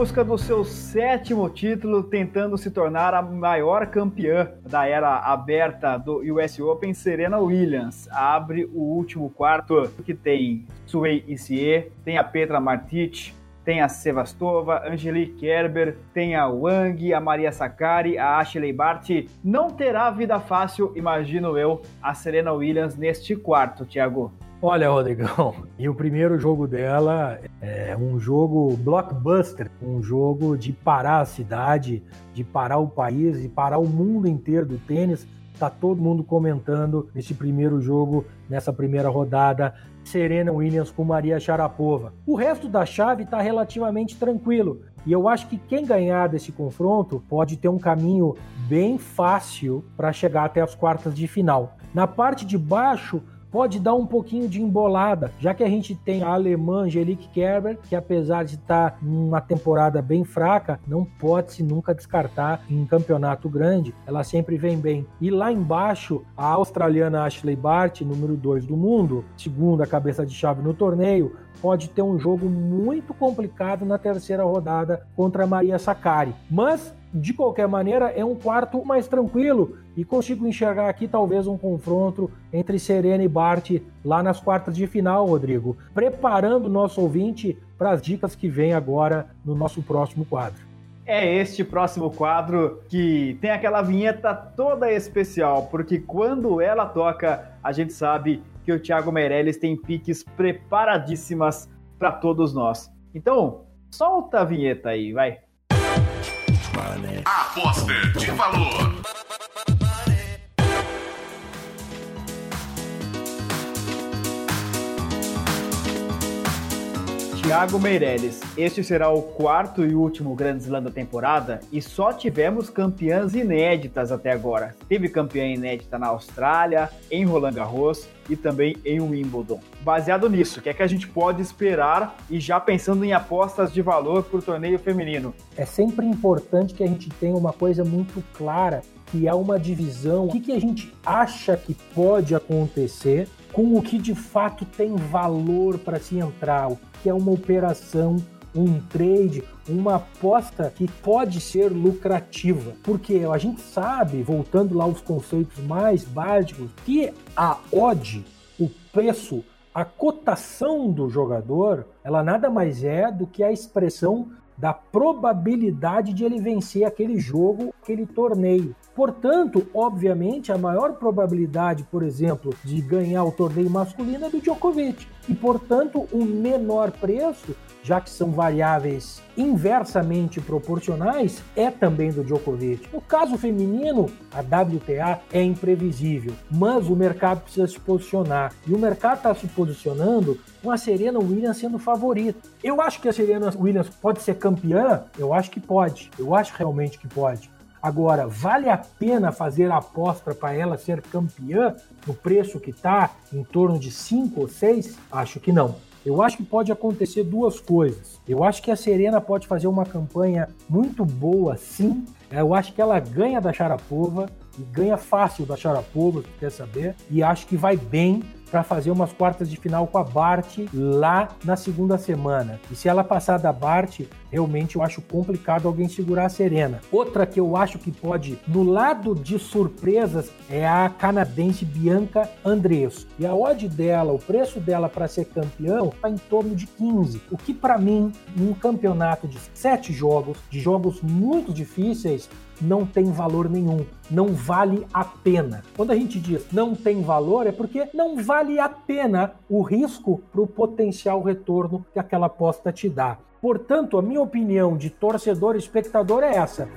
Speaker 2: Busca do seu sétimo título, tentando se tornar a maior campeã da era aberta do US Open, Serena Williams abre o último quarto que tem Sui Isie, tem a Petra Martic, tem a Sevastova, Angelique Kerber, tem a Wang, a Maria Sakari, a Ashley Barty. Não terá vida fácil, imagino eu, a Serena Williams neste quarto, Thiago.
Speaker 3: Olha, Rodrigão, e o primeiro jogo dela é um jogo blockbuster, um jogo de parar a cidade, de parar o país, de parar o mundo inteiro do tênis. Tá todo mundo comentando nesse primeiro jogo, nessa primeira rodada, Serena Williams com Maria Sharapova. O resto da chave está relativamente tranquilo. E eu acho que quem ganhar desse confronto pode ter um caminho bem fácil para chegar até as quartas de final. Na parte de baixo, pode dar um pouquinho de embolada, já que a gente tem a alemã Angelique Kerber, que apesar de estar numa temporada bem fraca, não pode se nunca descartar em um campeonato grande, ela sempre vem bem. E lá embaixo, a australiana Ashley Bart, número 2 do mundo, segunda cabeça de chave no torneio, pode ter um jogo muito complicado na terceira rodada contra a Maria Sakari. Mas de qualquer maneira, é um quarto mais tranquilo e consigo enxergar aqui talvez um confronto entre Serena e Bart lá nas quartas de final, Rodrigo, preparando o nosso ouvinte para as dicas que vem agora no nosso próximo quadro.
Speaker 2: É este próximo quadro que tem aquela vinheta toda especial, porque quando ela toca, a gente sabe que o Thiago Meirelles tem piques preparadíssimas para todos nós. Então, solta a vinheta aí, vai.
Speaker 1: Aposta de valor.
Speaker 2: Thiago Meirelles, este será o quarto e último Grande Slam da temporada e só tivemos campeãs inéditas até agora. Teve campeã inédita na Austrália, em Roland Garros e também em Wimbledon. Baseado nisso, o que é que a gente pode esperar e já pensando em apostas de valor para o torneio feminino?
Speaker 3: É sempre importante que a gente tenha uma coisa muito clara que é uma divisão, o que, que a gente acha que pode acontecer com o que de fato tem valor para se entrar, o que é uma operação, um trade, uma aposta que pode ser lucrativa. Porque a gente sabe, voltando lá aos conceitos mais básicos, que a odd, o preço, a cotação do jogador, ela nada mais é do que a expressão da probabilidade de ele vencer aquele jogo, aquele torneio. Portanto, obviamente, a maior probabilidade, por exemplo, de ganhar o torneio masculino é do Djokovic. E, portanto, o menor preço, já que são variáveis inversamente proporcionais, é também do Djokovic. No caso feminino, a WTA é imprevisível, mas o mercado precisa se posicionar. E o mercado está se posicionando com a Serena Williams sendo favorita. Eu acho que a Serena Williams pode ser campeã? Eu acho que pode. Eu acho realmente que pode. Agora, vale a pena fazer a aposta para ela ser campeã no preço que está, em torno de 5 ou 6? Acho que não. Eu acho que pode acontecer duas coisas. Eu acho que a Serena pode fazer uma campanha muito boa, sim. Eu acho que ela ganha da Sharapova e ganha fácil da Sharapova, quer saber, e acho que vai bem para fazer umas quartas de final com a Bart lá na segunda semana. E se ela passar da Bart, realmente eu acho complicado alguém segurar a Serena. Outra que eu acho que pode, no lado de surpresas, é a canadense Bianca Andreescu. E a odd dela, o preço dela para ser campeão, está em torno de 15. O que para mim, num campeonato de sete jogos, de jogos muito difíceis, não tem valor nenhum, não vale a pena. Quando a gente diz não tem valor, é porque não vale a pena o risco para o potencial retorno que aquela aposta te dá. Portanto, a minha opinião de torcedor e espectador é essa.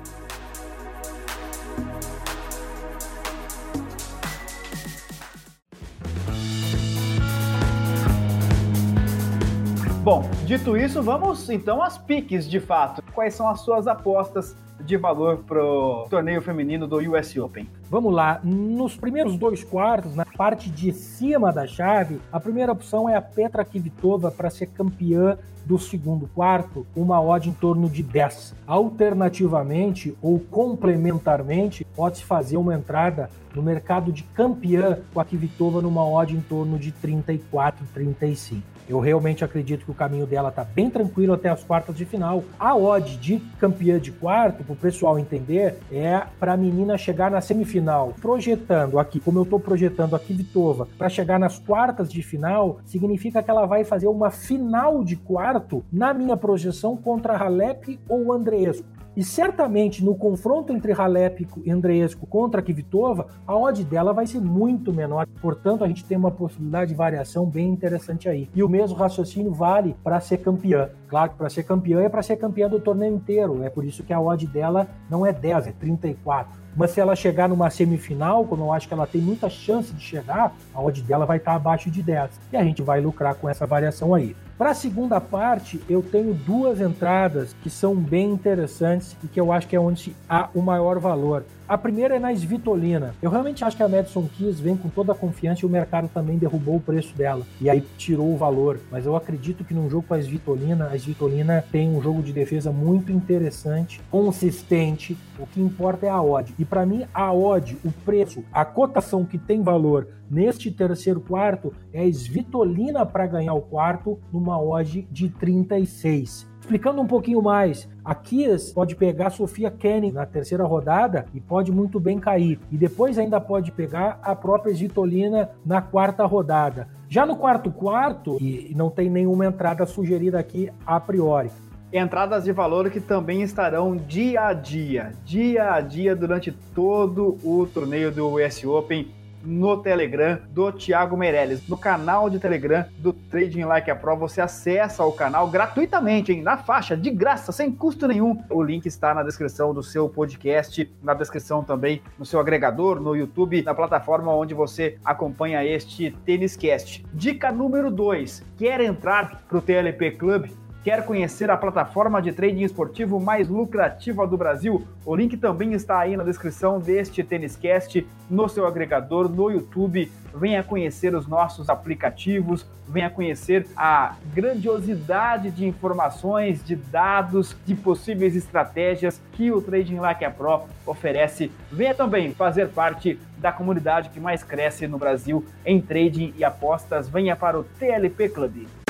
Speaker 2: Bom, dito isso, vamos então às piques de fato. Quais são as suas apostas de valor pro torneio feminino do US Open?
Speaker 3: Vamos lá, nos primeiros dois quartos, na parte de cima da chave, a primeira opção é a Petra Kvitova para ser campeã do segundo quarto, uma odd em torno de 10. Alternativamente ou complementarmente, pode-se fazer uma entrada no mercado de campeã com a Kvitova numa odd em torno de 34, 35. Eu realmente acredito que o caminho dela tá bem tranquilo até as quartas de final. A odd de campeã de quarto, para o pessoal entender, é para a menina chegar na semifinal. Projetando aqui, como eu estou projetando aqui Vitova, para chegar nas quartas de final, significa que ela vai fazer uma final de quarto na minha projeção contra Halep ou Andreescu. E certamente no confronto entre Halep e Andreescu contra Kvitova, a odd dela vai ser muito menor. Portanto, a gente tem uma possibilidade de variação bem interessante aí. E o mesmo raciocínio vale para ser campeã. Claro que para ser campeã é para ser campeã do torneio inteiro. É por isso que a odd dela não é 10, é 34. Mas se ela chegar numa semifinal, como eu acho que ela tem muita chance de chegar, a odd dela vai estar abaixo de 10. E a gente vai lucrar com essa variação aí. Para a segunda parte, eu tenho duas entradas que são bem interessantes e que eu acho que é onde há o maior valor. A primeira é na Svitolina. Eu realmente acho que a Madison Keys vem com toda a confiança e o mercado também derrubou o preço dela. E aí tirou o valor. Mas eu acredito que num jogo com a Svitolina, a Svitolina tem um jogo de defesa muito interessante, consistente. O que importa é a odd. E para mim, a odd, o preço, a cotação que tem valor neste terceiro quarto é a Svitolina para ganhar o quarto numa odd de 36. Explicando um pouquinho mais, a Kias pode pegar a Sofia Kenny na terceira rodada e pode muito bem cair. E depois ainda pode pegar a própria Svitolina na quarta rodada. Já no quarto quarto, e não tem nenhuma entrada sugerida aqui a priori,
Speaker 2: entradas de valor que também estarão dia a dia, dia a dia durante todo o torneio do US Open no Telegram do Thiago Meirelles. No canal de Telegram do Trading Like a Pro, você acessa o canal gratuitamente, hein? na faixa, de graça, sem custo nenhum. O link está na descrição do seu podcast, na descrição também no seu agregador, no YouTube, na plataforma onde você acompanha este Tênis Cast. Dica número 2: quer entrar para o TLP Club? Quer conhecer a plataforma de trading esportivo mais lucrativa do Brasil? O link também está aí na descrição deste Têniscast, no seu agregador, no YouTube. Venha conhecer os nossos aplicativos, venha conhecer a grandiosidade de informações, de dados, de possíveis estratégias que o Trading Like a Pro oferece. Venha também fazer parte da comunidade que mais cresce no Brasil em trading e apostas. Venha para o TLP Club.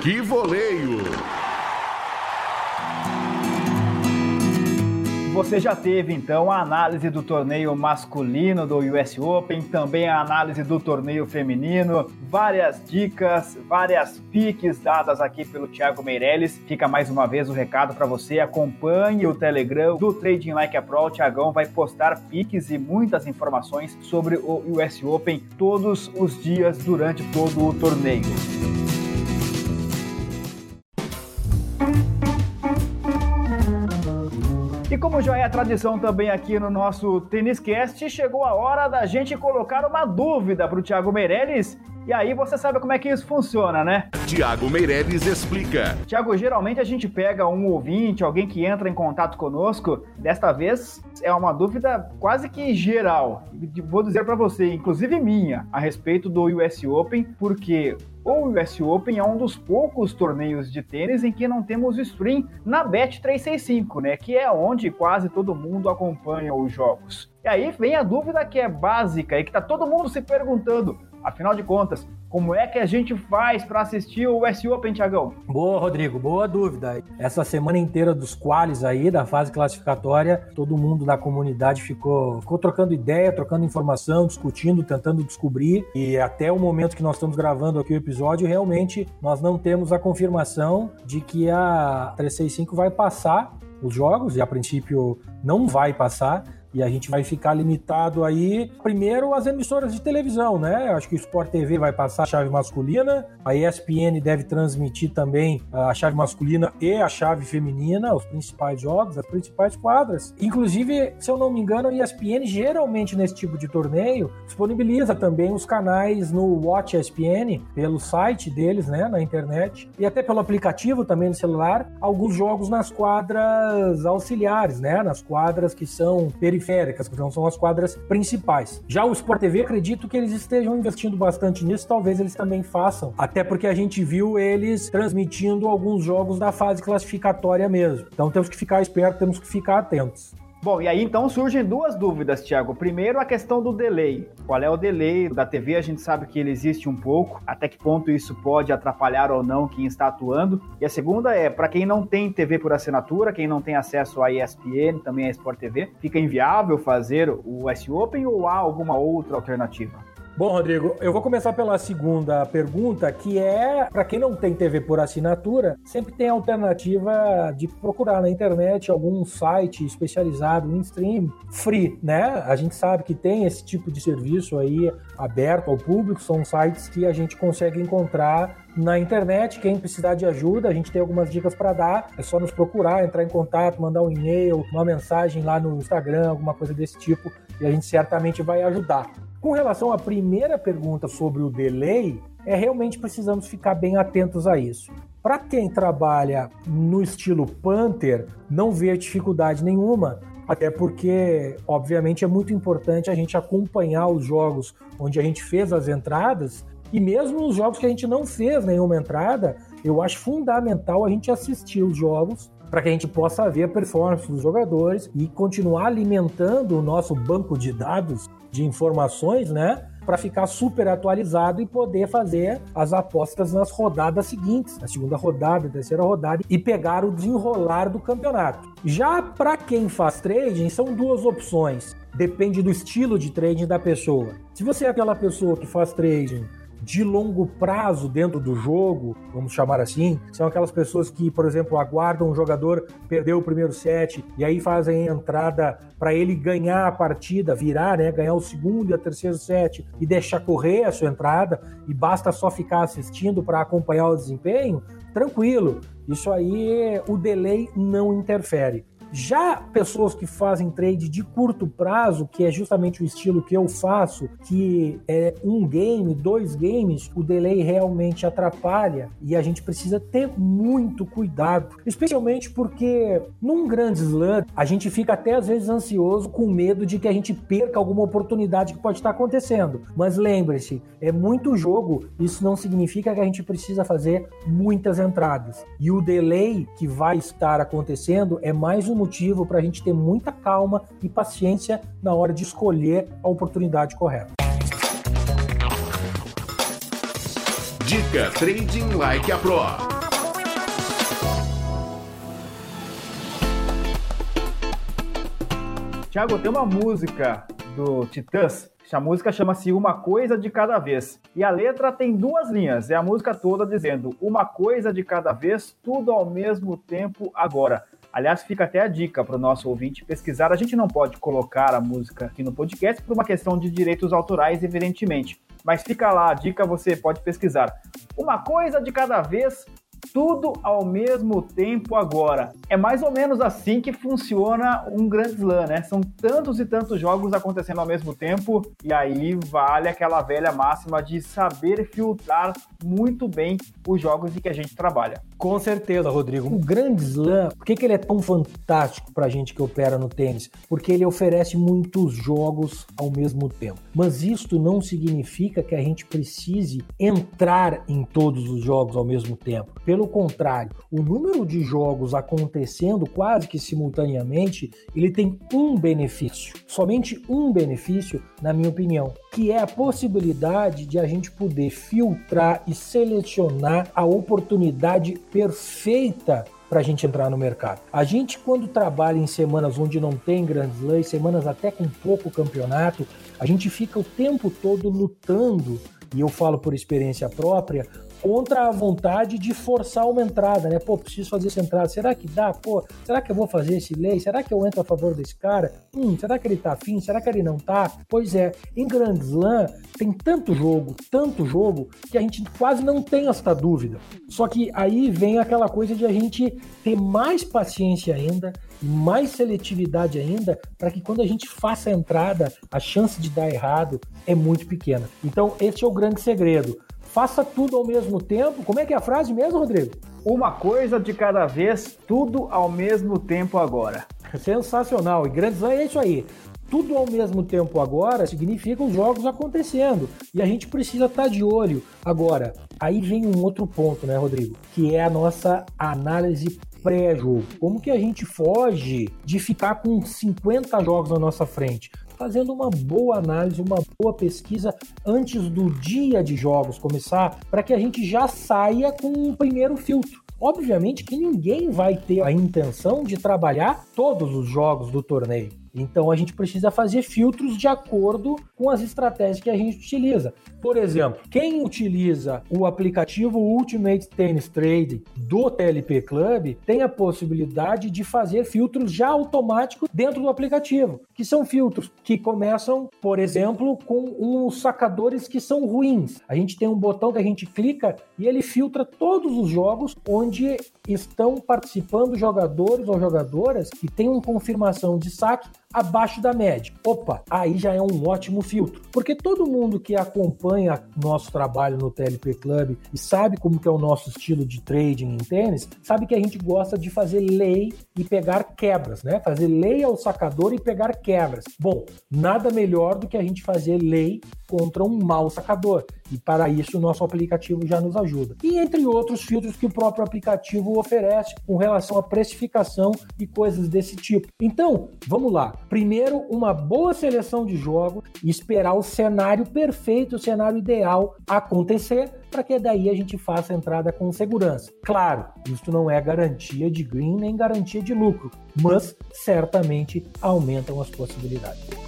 Speaker 1: Que voleio!
Speaker 2: Você já teve então a análise do torneio masculino do US Open, também a análise do torneio feminino, várias dicas, várias piques dadas aqui pelo Thiago Meirelles. Fica mais uma vez o recado para você, acompanhe o Telegram do Trading Like a Pro. O Thiagão vai postar piques e muitas informações sobre o US Open todos os dias durante todo o torneio. E como já é tradição também aqui no nosso Tênis Cast, chegou a hora da gente colocar uma dúvida para o Thiago Meirelles. E aí você sabe como é que isso funciona, né?
Speaker 1: Tiago Meirelles explica.
Speaker 2: Tiago, geralmente a gente pega um ouvinte, alguém que entra em contato conosco. Desta vez é uma dúvida quase que geral. Vou dizer para você, inclusive minha, a respeito do US Open, porque o US Open é um dos poucos torneios de tênis em que não temos stream na Bet365, né? Que é onde quase todo mundo acompanha os jogos. E aí vem a dúvida que é básica e que tá todo mundo se perguntando. Afinal de contas, como é que a gente faz para assistir o US Open, Tiagão?
Speaker 3: Boa, Rodrigo, boa dúvida. Essa semana inteira dos quales aí, da fase classificatória, todo mundo da comunidade ficou, ficou trocando ideia, trocando informação, discutindo, tentando descobrir. E até o momento que nós estamos gravando aqui o episódio, realmente nós não temos a confirmação de que a 365 vai passar os jogos, e a princípio não vai passar. E a gente vai ficar limitado aí, primeiro, as emissoras de televisão, né? Acho que o Sport TV vai passar a chave masculina, a ESPN deve transmitir também a chave masculina e a chave feminina, os principais jogos, as principais quadras. Inclusive, se eu não me engano, a ESPN geralmente nesse tipo de torneio disponibiliza também os canais no Watch ESPN, pelo site deles, né, na internet, e até pelo aplicativo também no celular, alguns jogos nas quadras auxiliares, né, nas quadras que são periféricas periféricas, que não são as quadras principais. Já o Sport TV, acredito que eles estejam investindo bastante nisso, talvez eles também façam, até porque a gente viu eles transmitindo alguns jogos da fase classificatória mesmo. Então temos que ficar espertos, temos que ficar atentos.
Speaker 2: Bom, e aí então surgem duas dúvidas, Thiago. Primeiro, a questão do delay. Qual é o delay da TV? A gente sabe que ele existe um pouco. Até que ponto isso pode atrapalhar ou não quem está atuando? E a segunda é, para quem não tem TV por assinatura, quem não tem acesso à ESPN, também à Sport TV, fica inviável fazer o S Open ou há alguma outra alternativa?
Speaker 3: Bom, Rodrigo, eu vou começar pela segunda pergunta, que é para quem não tem TV por assinatura, sempre tem a alternativa de procurar na internet algum site especializado em stream free, né? A gente sabe que tem esse tipo de serviço aí aberto ao público, são sites que a gente consegue encontrar na internet. Quem precisar de ajuda, a gente tem algumas dicas para dar. É só nos procurar, entrar em contato, mandar um e-mail, uma mensagem lá no Instagram, alguma coisa desse tipo, e a gente certamente vai ajudar. Com relação à primeira pergunta sobre o delay, é realmente precisamos ficar bem atentos a isso. Para quem trabalha no estilo Panther, não vê dificuldade nenhuma, até porque, obviamente, é muito importante a gente acompanhar os jogos onde a gente fez as entradas e mesmo os jogos que a gente não fez nenhuma entrada, eu acho fundamental a gente assistir os jogos para que a gente possa ver a performance dos jogadores e continuar alimentando o nosso banco de dados de informações, né? Para ficar super atualizado e poder fazer as apostas nas rodadas seguintes, na segunda rodada, terceira rodada, e pegar o desenrolar do campeonato. Já para quem faz trading, são duas opções. Depende do estilo de trading da pessoa. Se você é aquela pessoa que faz trading de longo prazo dentro do jogo, vamos chamar assim, são aquelas pessoas que, por exemplo, aguardam um jogador perder o primeiro set e aí fazem a entrada para ele ganhar a partida, virar, né, ganhar o segundo e o terceiro set e deixar correr a sua entrada e basta só ficar assistindo para acompanhar o desempenho, tranquilo. Isso aí o delay não interfere. Já pessoas que fazem trade de curto prazo, que é justamente o estilo que eu faço, que é um game, dois games, o delay realmente atrapalha e a gente precisa ter muito cuidado, especialmente porque num grande slam a gente fica até às vezes ansioso com medo de que a gente perca alguma oportunidade que pode estar acontecendo. Mas lembre-se, é muito jogo, isso não significa que a gente precisa fazer muitas entradas. E o delay que vai estar acontecendo é mais um motivo para a gente ter muita calma e paciência na hora de escolher a oportunidade correta.
Speaker 1: Dica Trading Like a Pro.
Speaker 2: Tiago, tem uma música do Titãs. A música chama-se Uma Coisa de Cada Vez. E a letra tem duas linhas. É a música toda dizendo uma coisa de cada vez, tudo ao mesmo tempo agora. Aliás, fica até a dica para o nosso ouvinte pesquisar. A gente não pode colocar a música aqui no podcast por uma questão de direitos autorais, evidentemente. Mas fica lá a dica, você pode pesquisar. Uma coisa de cada vez, tudo ao mesmo tempo agora. É mais ou menos assim que funciona um Grand Slam, né? São tantos e tantos jogos acontecendo ao mesmo tempo, e aí vale aquela velha máxima de saber filtrar muito bem os jogos em que a gente trabalha.
Speaker 3: Com certeza, Rodrigo. O Grand Slam, por que, que ele é tão fantástico para a gente que opera no tênis? Porque ele oferece muitos jogos ao mesmo tempo. Mas isto não significa que a gente precise entrar em todos os jogos ao mesmo tempo. Pelo contrário, o número de jogos acontecendo quase que simultaneamente, ele tem um benefício, somente um benefício, na minha opinião, que é a possibilidade de a gente poder filtrar e selecionar a oportunidade perfeita para a gente entrar no mercado. A gente, quando trabalha em semanas onde não tem grandes leis, semanas até com pouco campeonato, a gente fica o tempo todo lutando, e eu falo por experiência própria, contra a vontade de forçar uma entrada, né? Pô, preciso fazer essa entrada. Será que dá? Pô, será que eu vou fazer esse lei? Será que eu entro a favor desse cara? Hum, será que ele tá afim? Será que ele não tá? Pois é, em Grand Slam tem tanto jogo, tanto jogo, que a gente quase não tem esta dúvida. Só que aí vem aquela coisa de a gente ter mais paciência ainda, mais seletividade ainda, para que quando a gente faça a entrada, a chance de dar errado é muito pequena. Então, esse é o grande segredo faça tudo ao mesmo tempo. Como é que é a frase mesmo, Rodrigo?
Speaker 2: Uma coisa de cada vez, tudo ao mesmo tempo agora.
Speaker 3: Sensacional. E Grandes é isso aí. Tudo ao mesmo tempo agora significa os jogos acontecendo. E a gente precisa estar tá de olho. Agora, aí vem um outro ponto, né, Rodrigo? Que é a nossa análise pré-jogo? Como que a gente foge de ficar com 50 jogos na nossa frente? Fazendo uma boa análise, uma boa pesquisa antes do dia de jogos começar, para que a gente já saia com um primeiro filtro. Obviamente que ninguém vai ter a intenção de trabalhar todos os jogos do torneio. Então a gente precisa fazer filtros de acordo com as estratégias que a gente utiliza. Por exemplo, quem utiliza o aplicativo Ultimate Tennis Trade do TLP Club tem a possibilidade de fazer filtros já automáticos dentro do aplicativo, que são filtros que começam, por exemplo, com uns sacadores que são ruins. A gente tem um botão que a gente clica e ele filtra todos os jogos onde estão participando jogadores ou jogadoras que têm uma confirmação de saque abaixo da média. Opa, aí já é um ótimo filtro, porque todo mundo que acompanha nosso trabalho no TLP Club e sabe como que é o nosso estilo de trading em tênis, sabe que a gente gosta de fazer lei e pegar quebras, né? Fazer lei ao sacador e pegar quebras. Bom, nada melhor do que a gente fazer lei contra um mau sacador. E para isso o nosso aplicativo já nos ajuda. E entre outros filtros que o próprio aplicativo oferece com relação à precificação e coisas desse tipo. Então, vamos lá. Primeiro, uma boa seleção de jogo e esperar o cenário perfeito, o cenário ideal acontecer para que daí a gente faça a entrada com segurança. Claro, isso não é garantia de green nem garantia de lucro, mas certamente aumentam as possibilidades.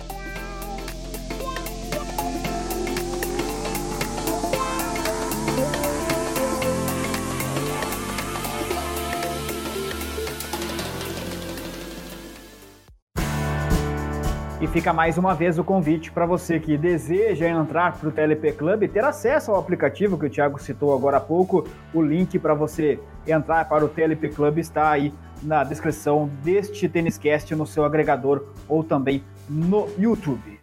Speaker 2: Fica mais uma vez o convite para você que deseja entrar para o TLP Club ter acesso ao aplicativo que o Thiago citou agora há pouco. O link para você entrar para o TLP Club está aí na descrição deste Têniscast no seu agregador ou também no YouTube.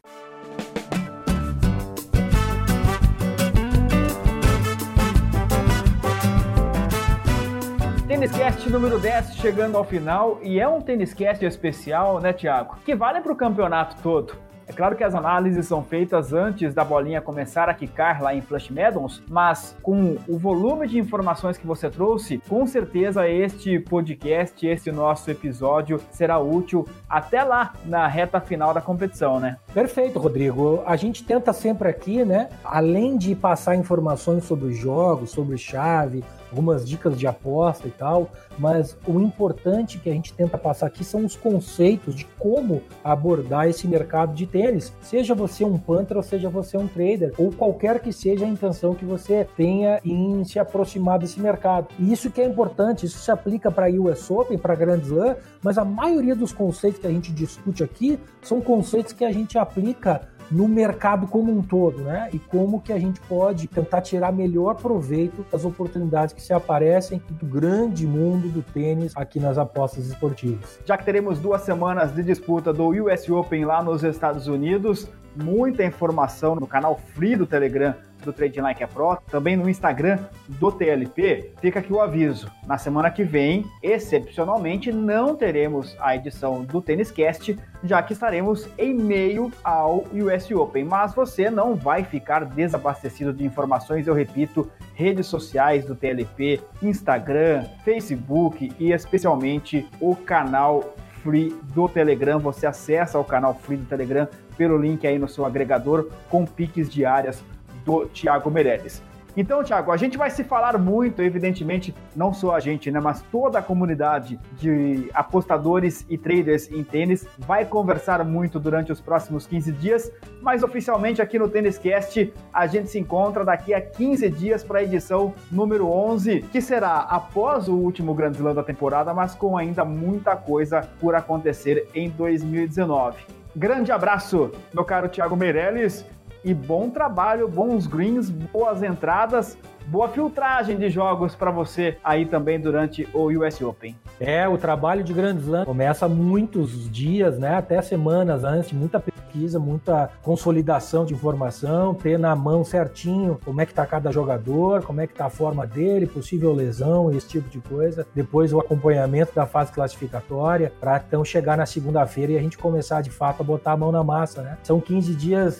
Speaker 2: Têniscast número 10 chegando ao final e é um Têniscast especial, né, Tiago? Que vale para o campeonato todo. É claro que as análises são feitas antes da bolinha começar a quicar lá em Flush Meadows, mas com o volume de informações que você trouxe, com certeza este podcast, esse nosso episódio será útil até lá na reta final da competição, né?
Speaker 3: Perfeito, Rodrigo. A gente tenta sempre aqui, né, além de passar informações sobre os jogos, sobre chave, algumas dicas de aposta e tal, mas o importante que a gente tenta passar aqui são os conceitos de como abordar esse mercado de tênis, seja você um punter ou seja você um trader, ou qualquer que seja a intenção que você tenha em se aproximar desse mercado. E isso que é importante, isso se aplica para US Open, para Grand Slam, mas a maioria dos conceitos que a gente discute aqui são conceitos que a gente aplica no mercado como um todo, né? E como que a gente pode tentar tirar melhor proveito das oportunidades que se aparecem do grande mundo do tênis aqui nas apostas esportivas.
Speaker 2: Já que teremos duas semanas de disputa do US Open lá nos Estados Unidos, muita informação no canal free do Telegram do Trading Like a Pro, também no Instagram do TLP, fica aqui o aviso. Na semana que vem, excepcionalmente, não teremos a edição do Tênis Cast, já que estaremos em meio ao US Open. Mas você não vai ficar desabastecido de informações, eu repito, redes sociais do TLP, Instagram, Facebook e especialmente o canal free do Telegram. Você acessa o canal free do Telegram pelo link aí no seu agregador com piques diárias do Thiago Meirelles. Então, Thiago, a gente vai se falar muito, evidentemente, não só a gente, né, mas toda a comunidade de apostadores e traders em tênis vai conversar muito durante os próximos 15 dias, mas oficialmente aqui no Tênis Cast a gente se encontra daqui a 15 dias para a edição número 11, que será após o último Grand Slam da temporada, mas com ainda muita coisa por acontecer em 2019. Grande abraço, meu caro Thiago Meirelles e bom trabalho, bons greens, boas entradas, boa filtragem de jogos para você aí também durante o US Open.
Speaker 3: É, o trabalho de Grand Slam começa muitos dias, né, até semanas antes, muita pesquisa, muita consolidação de informação, ter na mão certinho como é que tá cada jogador, como é que tá a forma dele, possível lesão, esse tipo de coisa. Depois o acompanhamento da fase classificatória para então chegar na segunda-feira e a gente começar de fato a botar a mão na massa, né? São 15 dias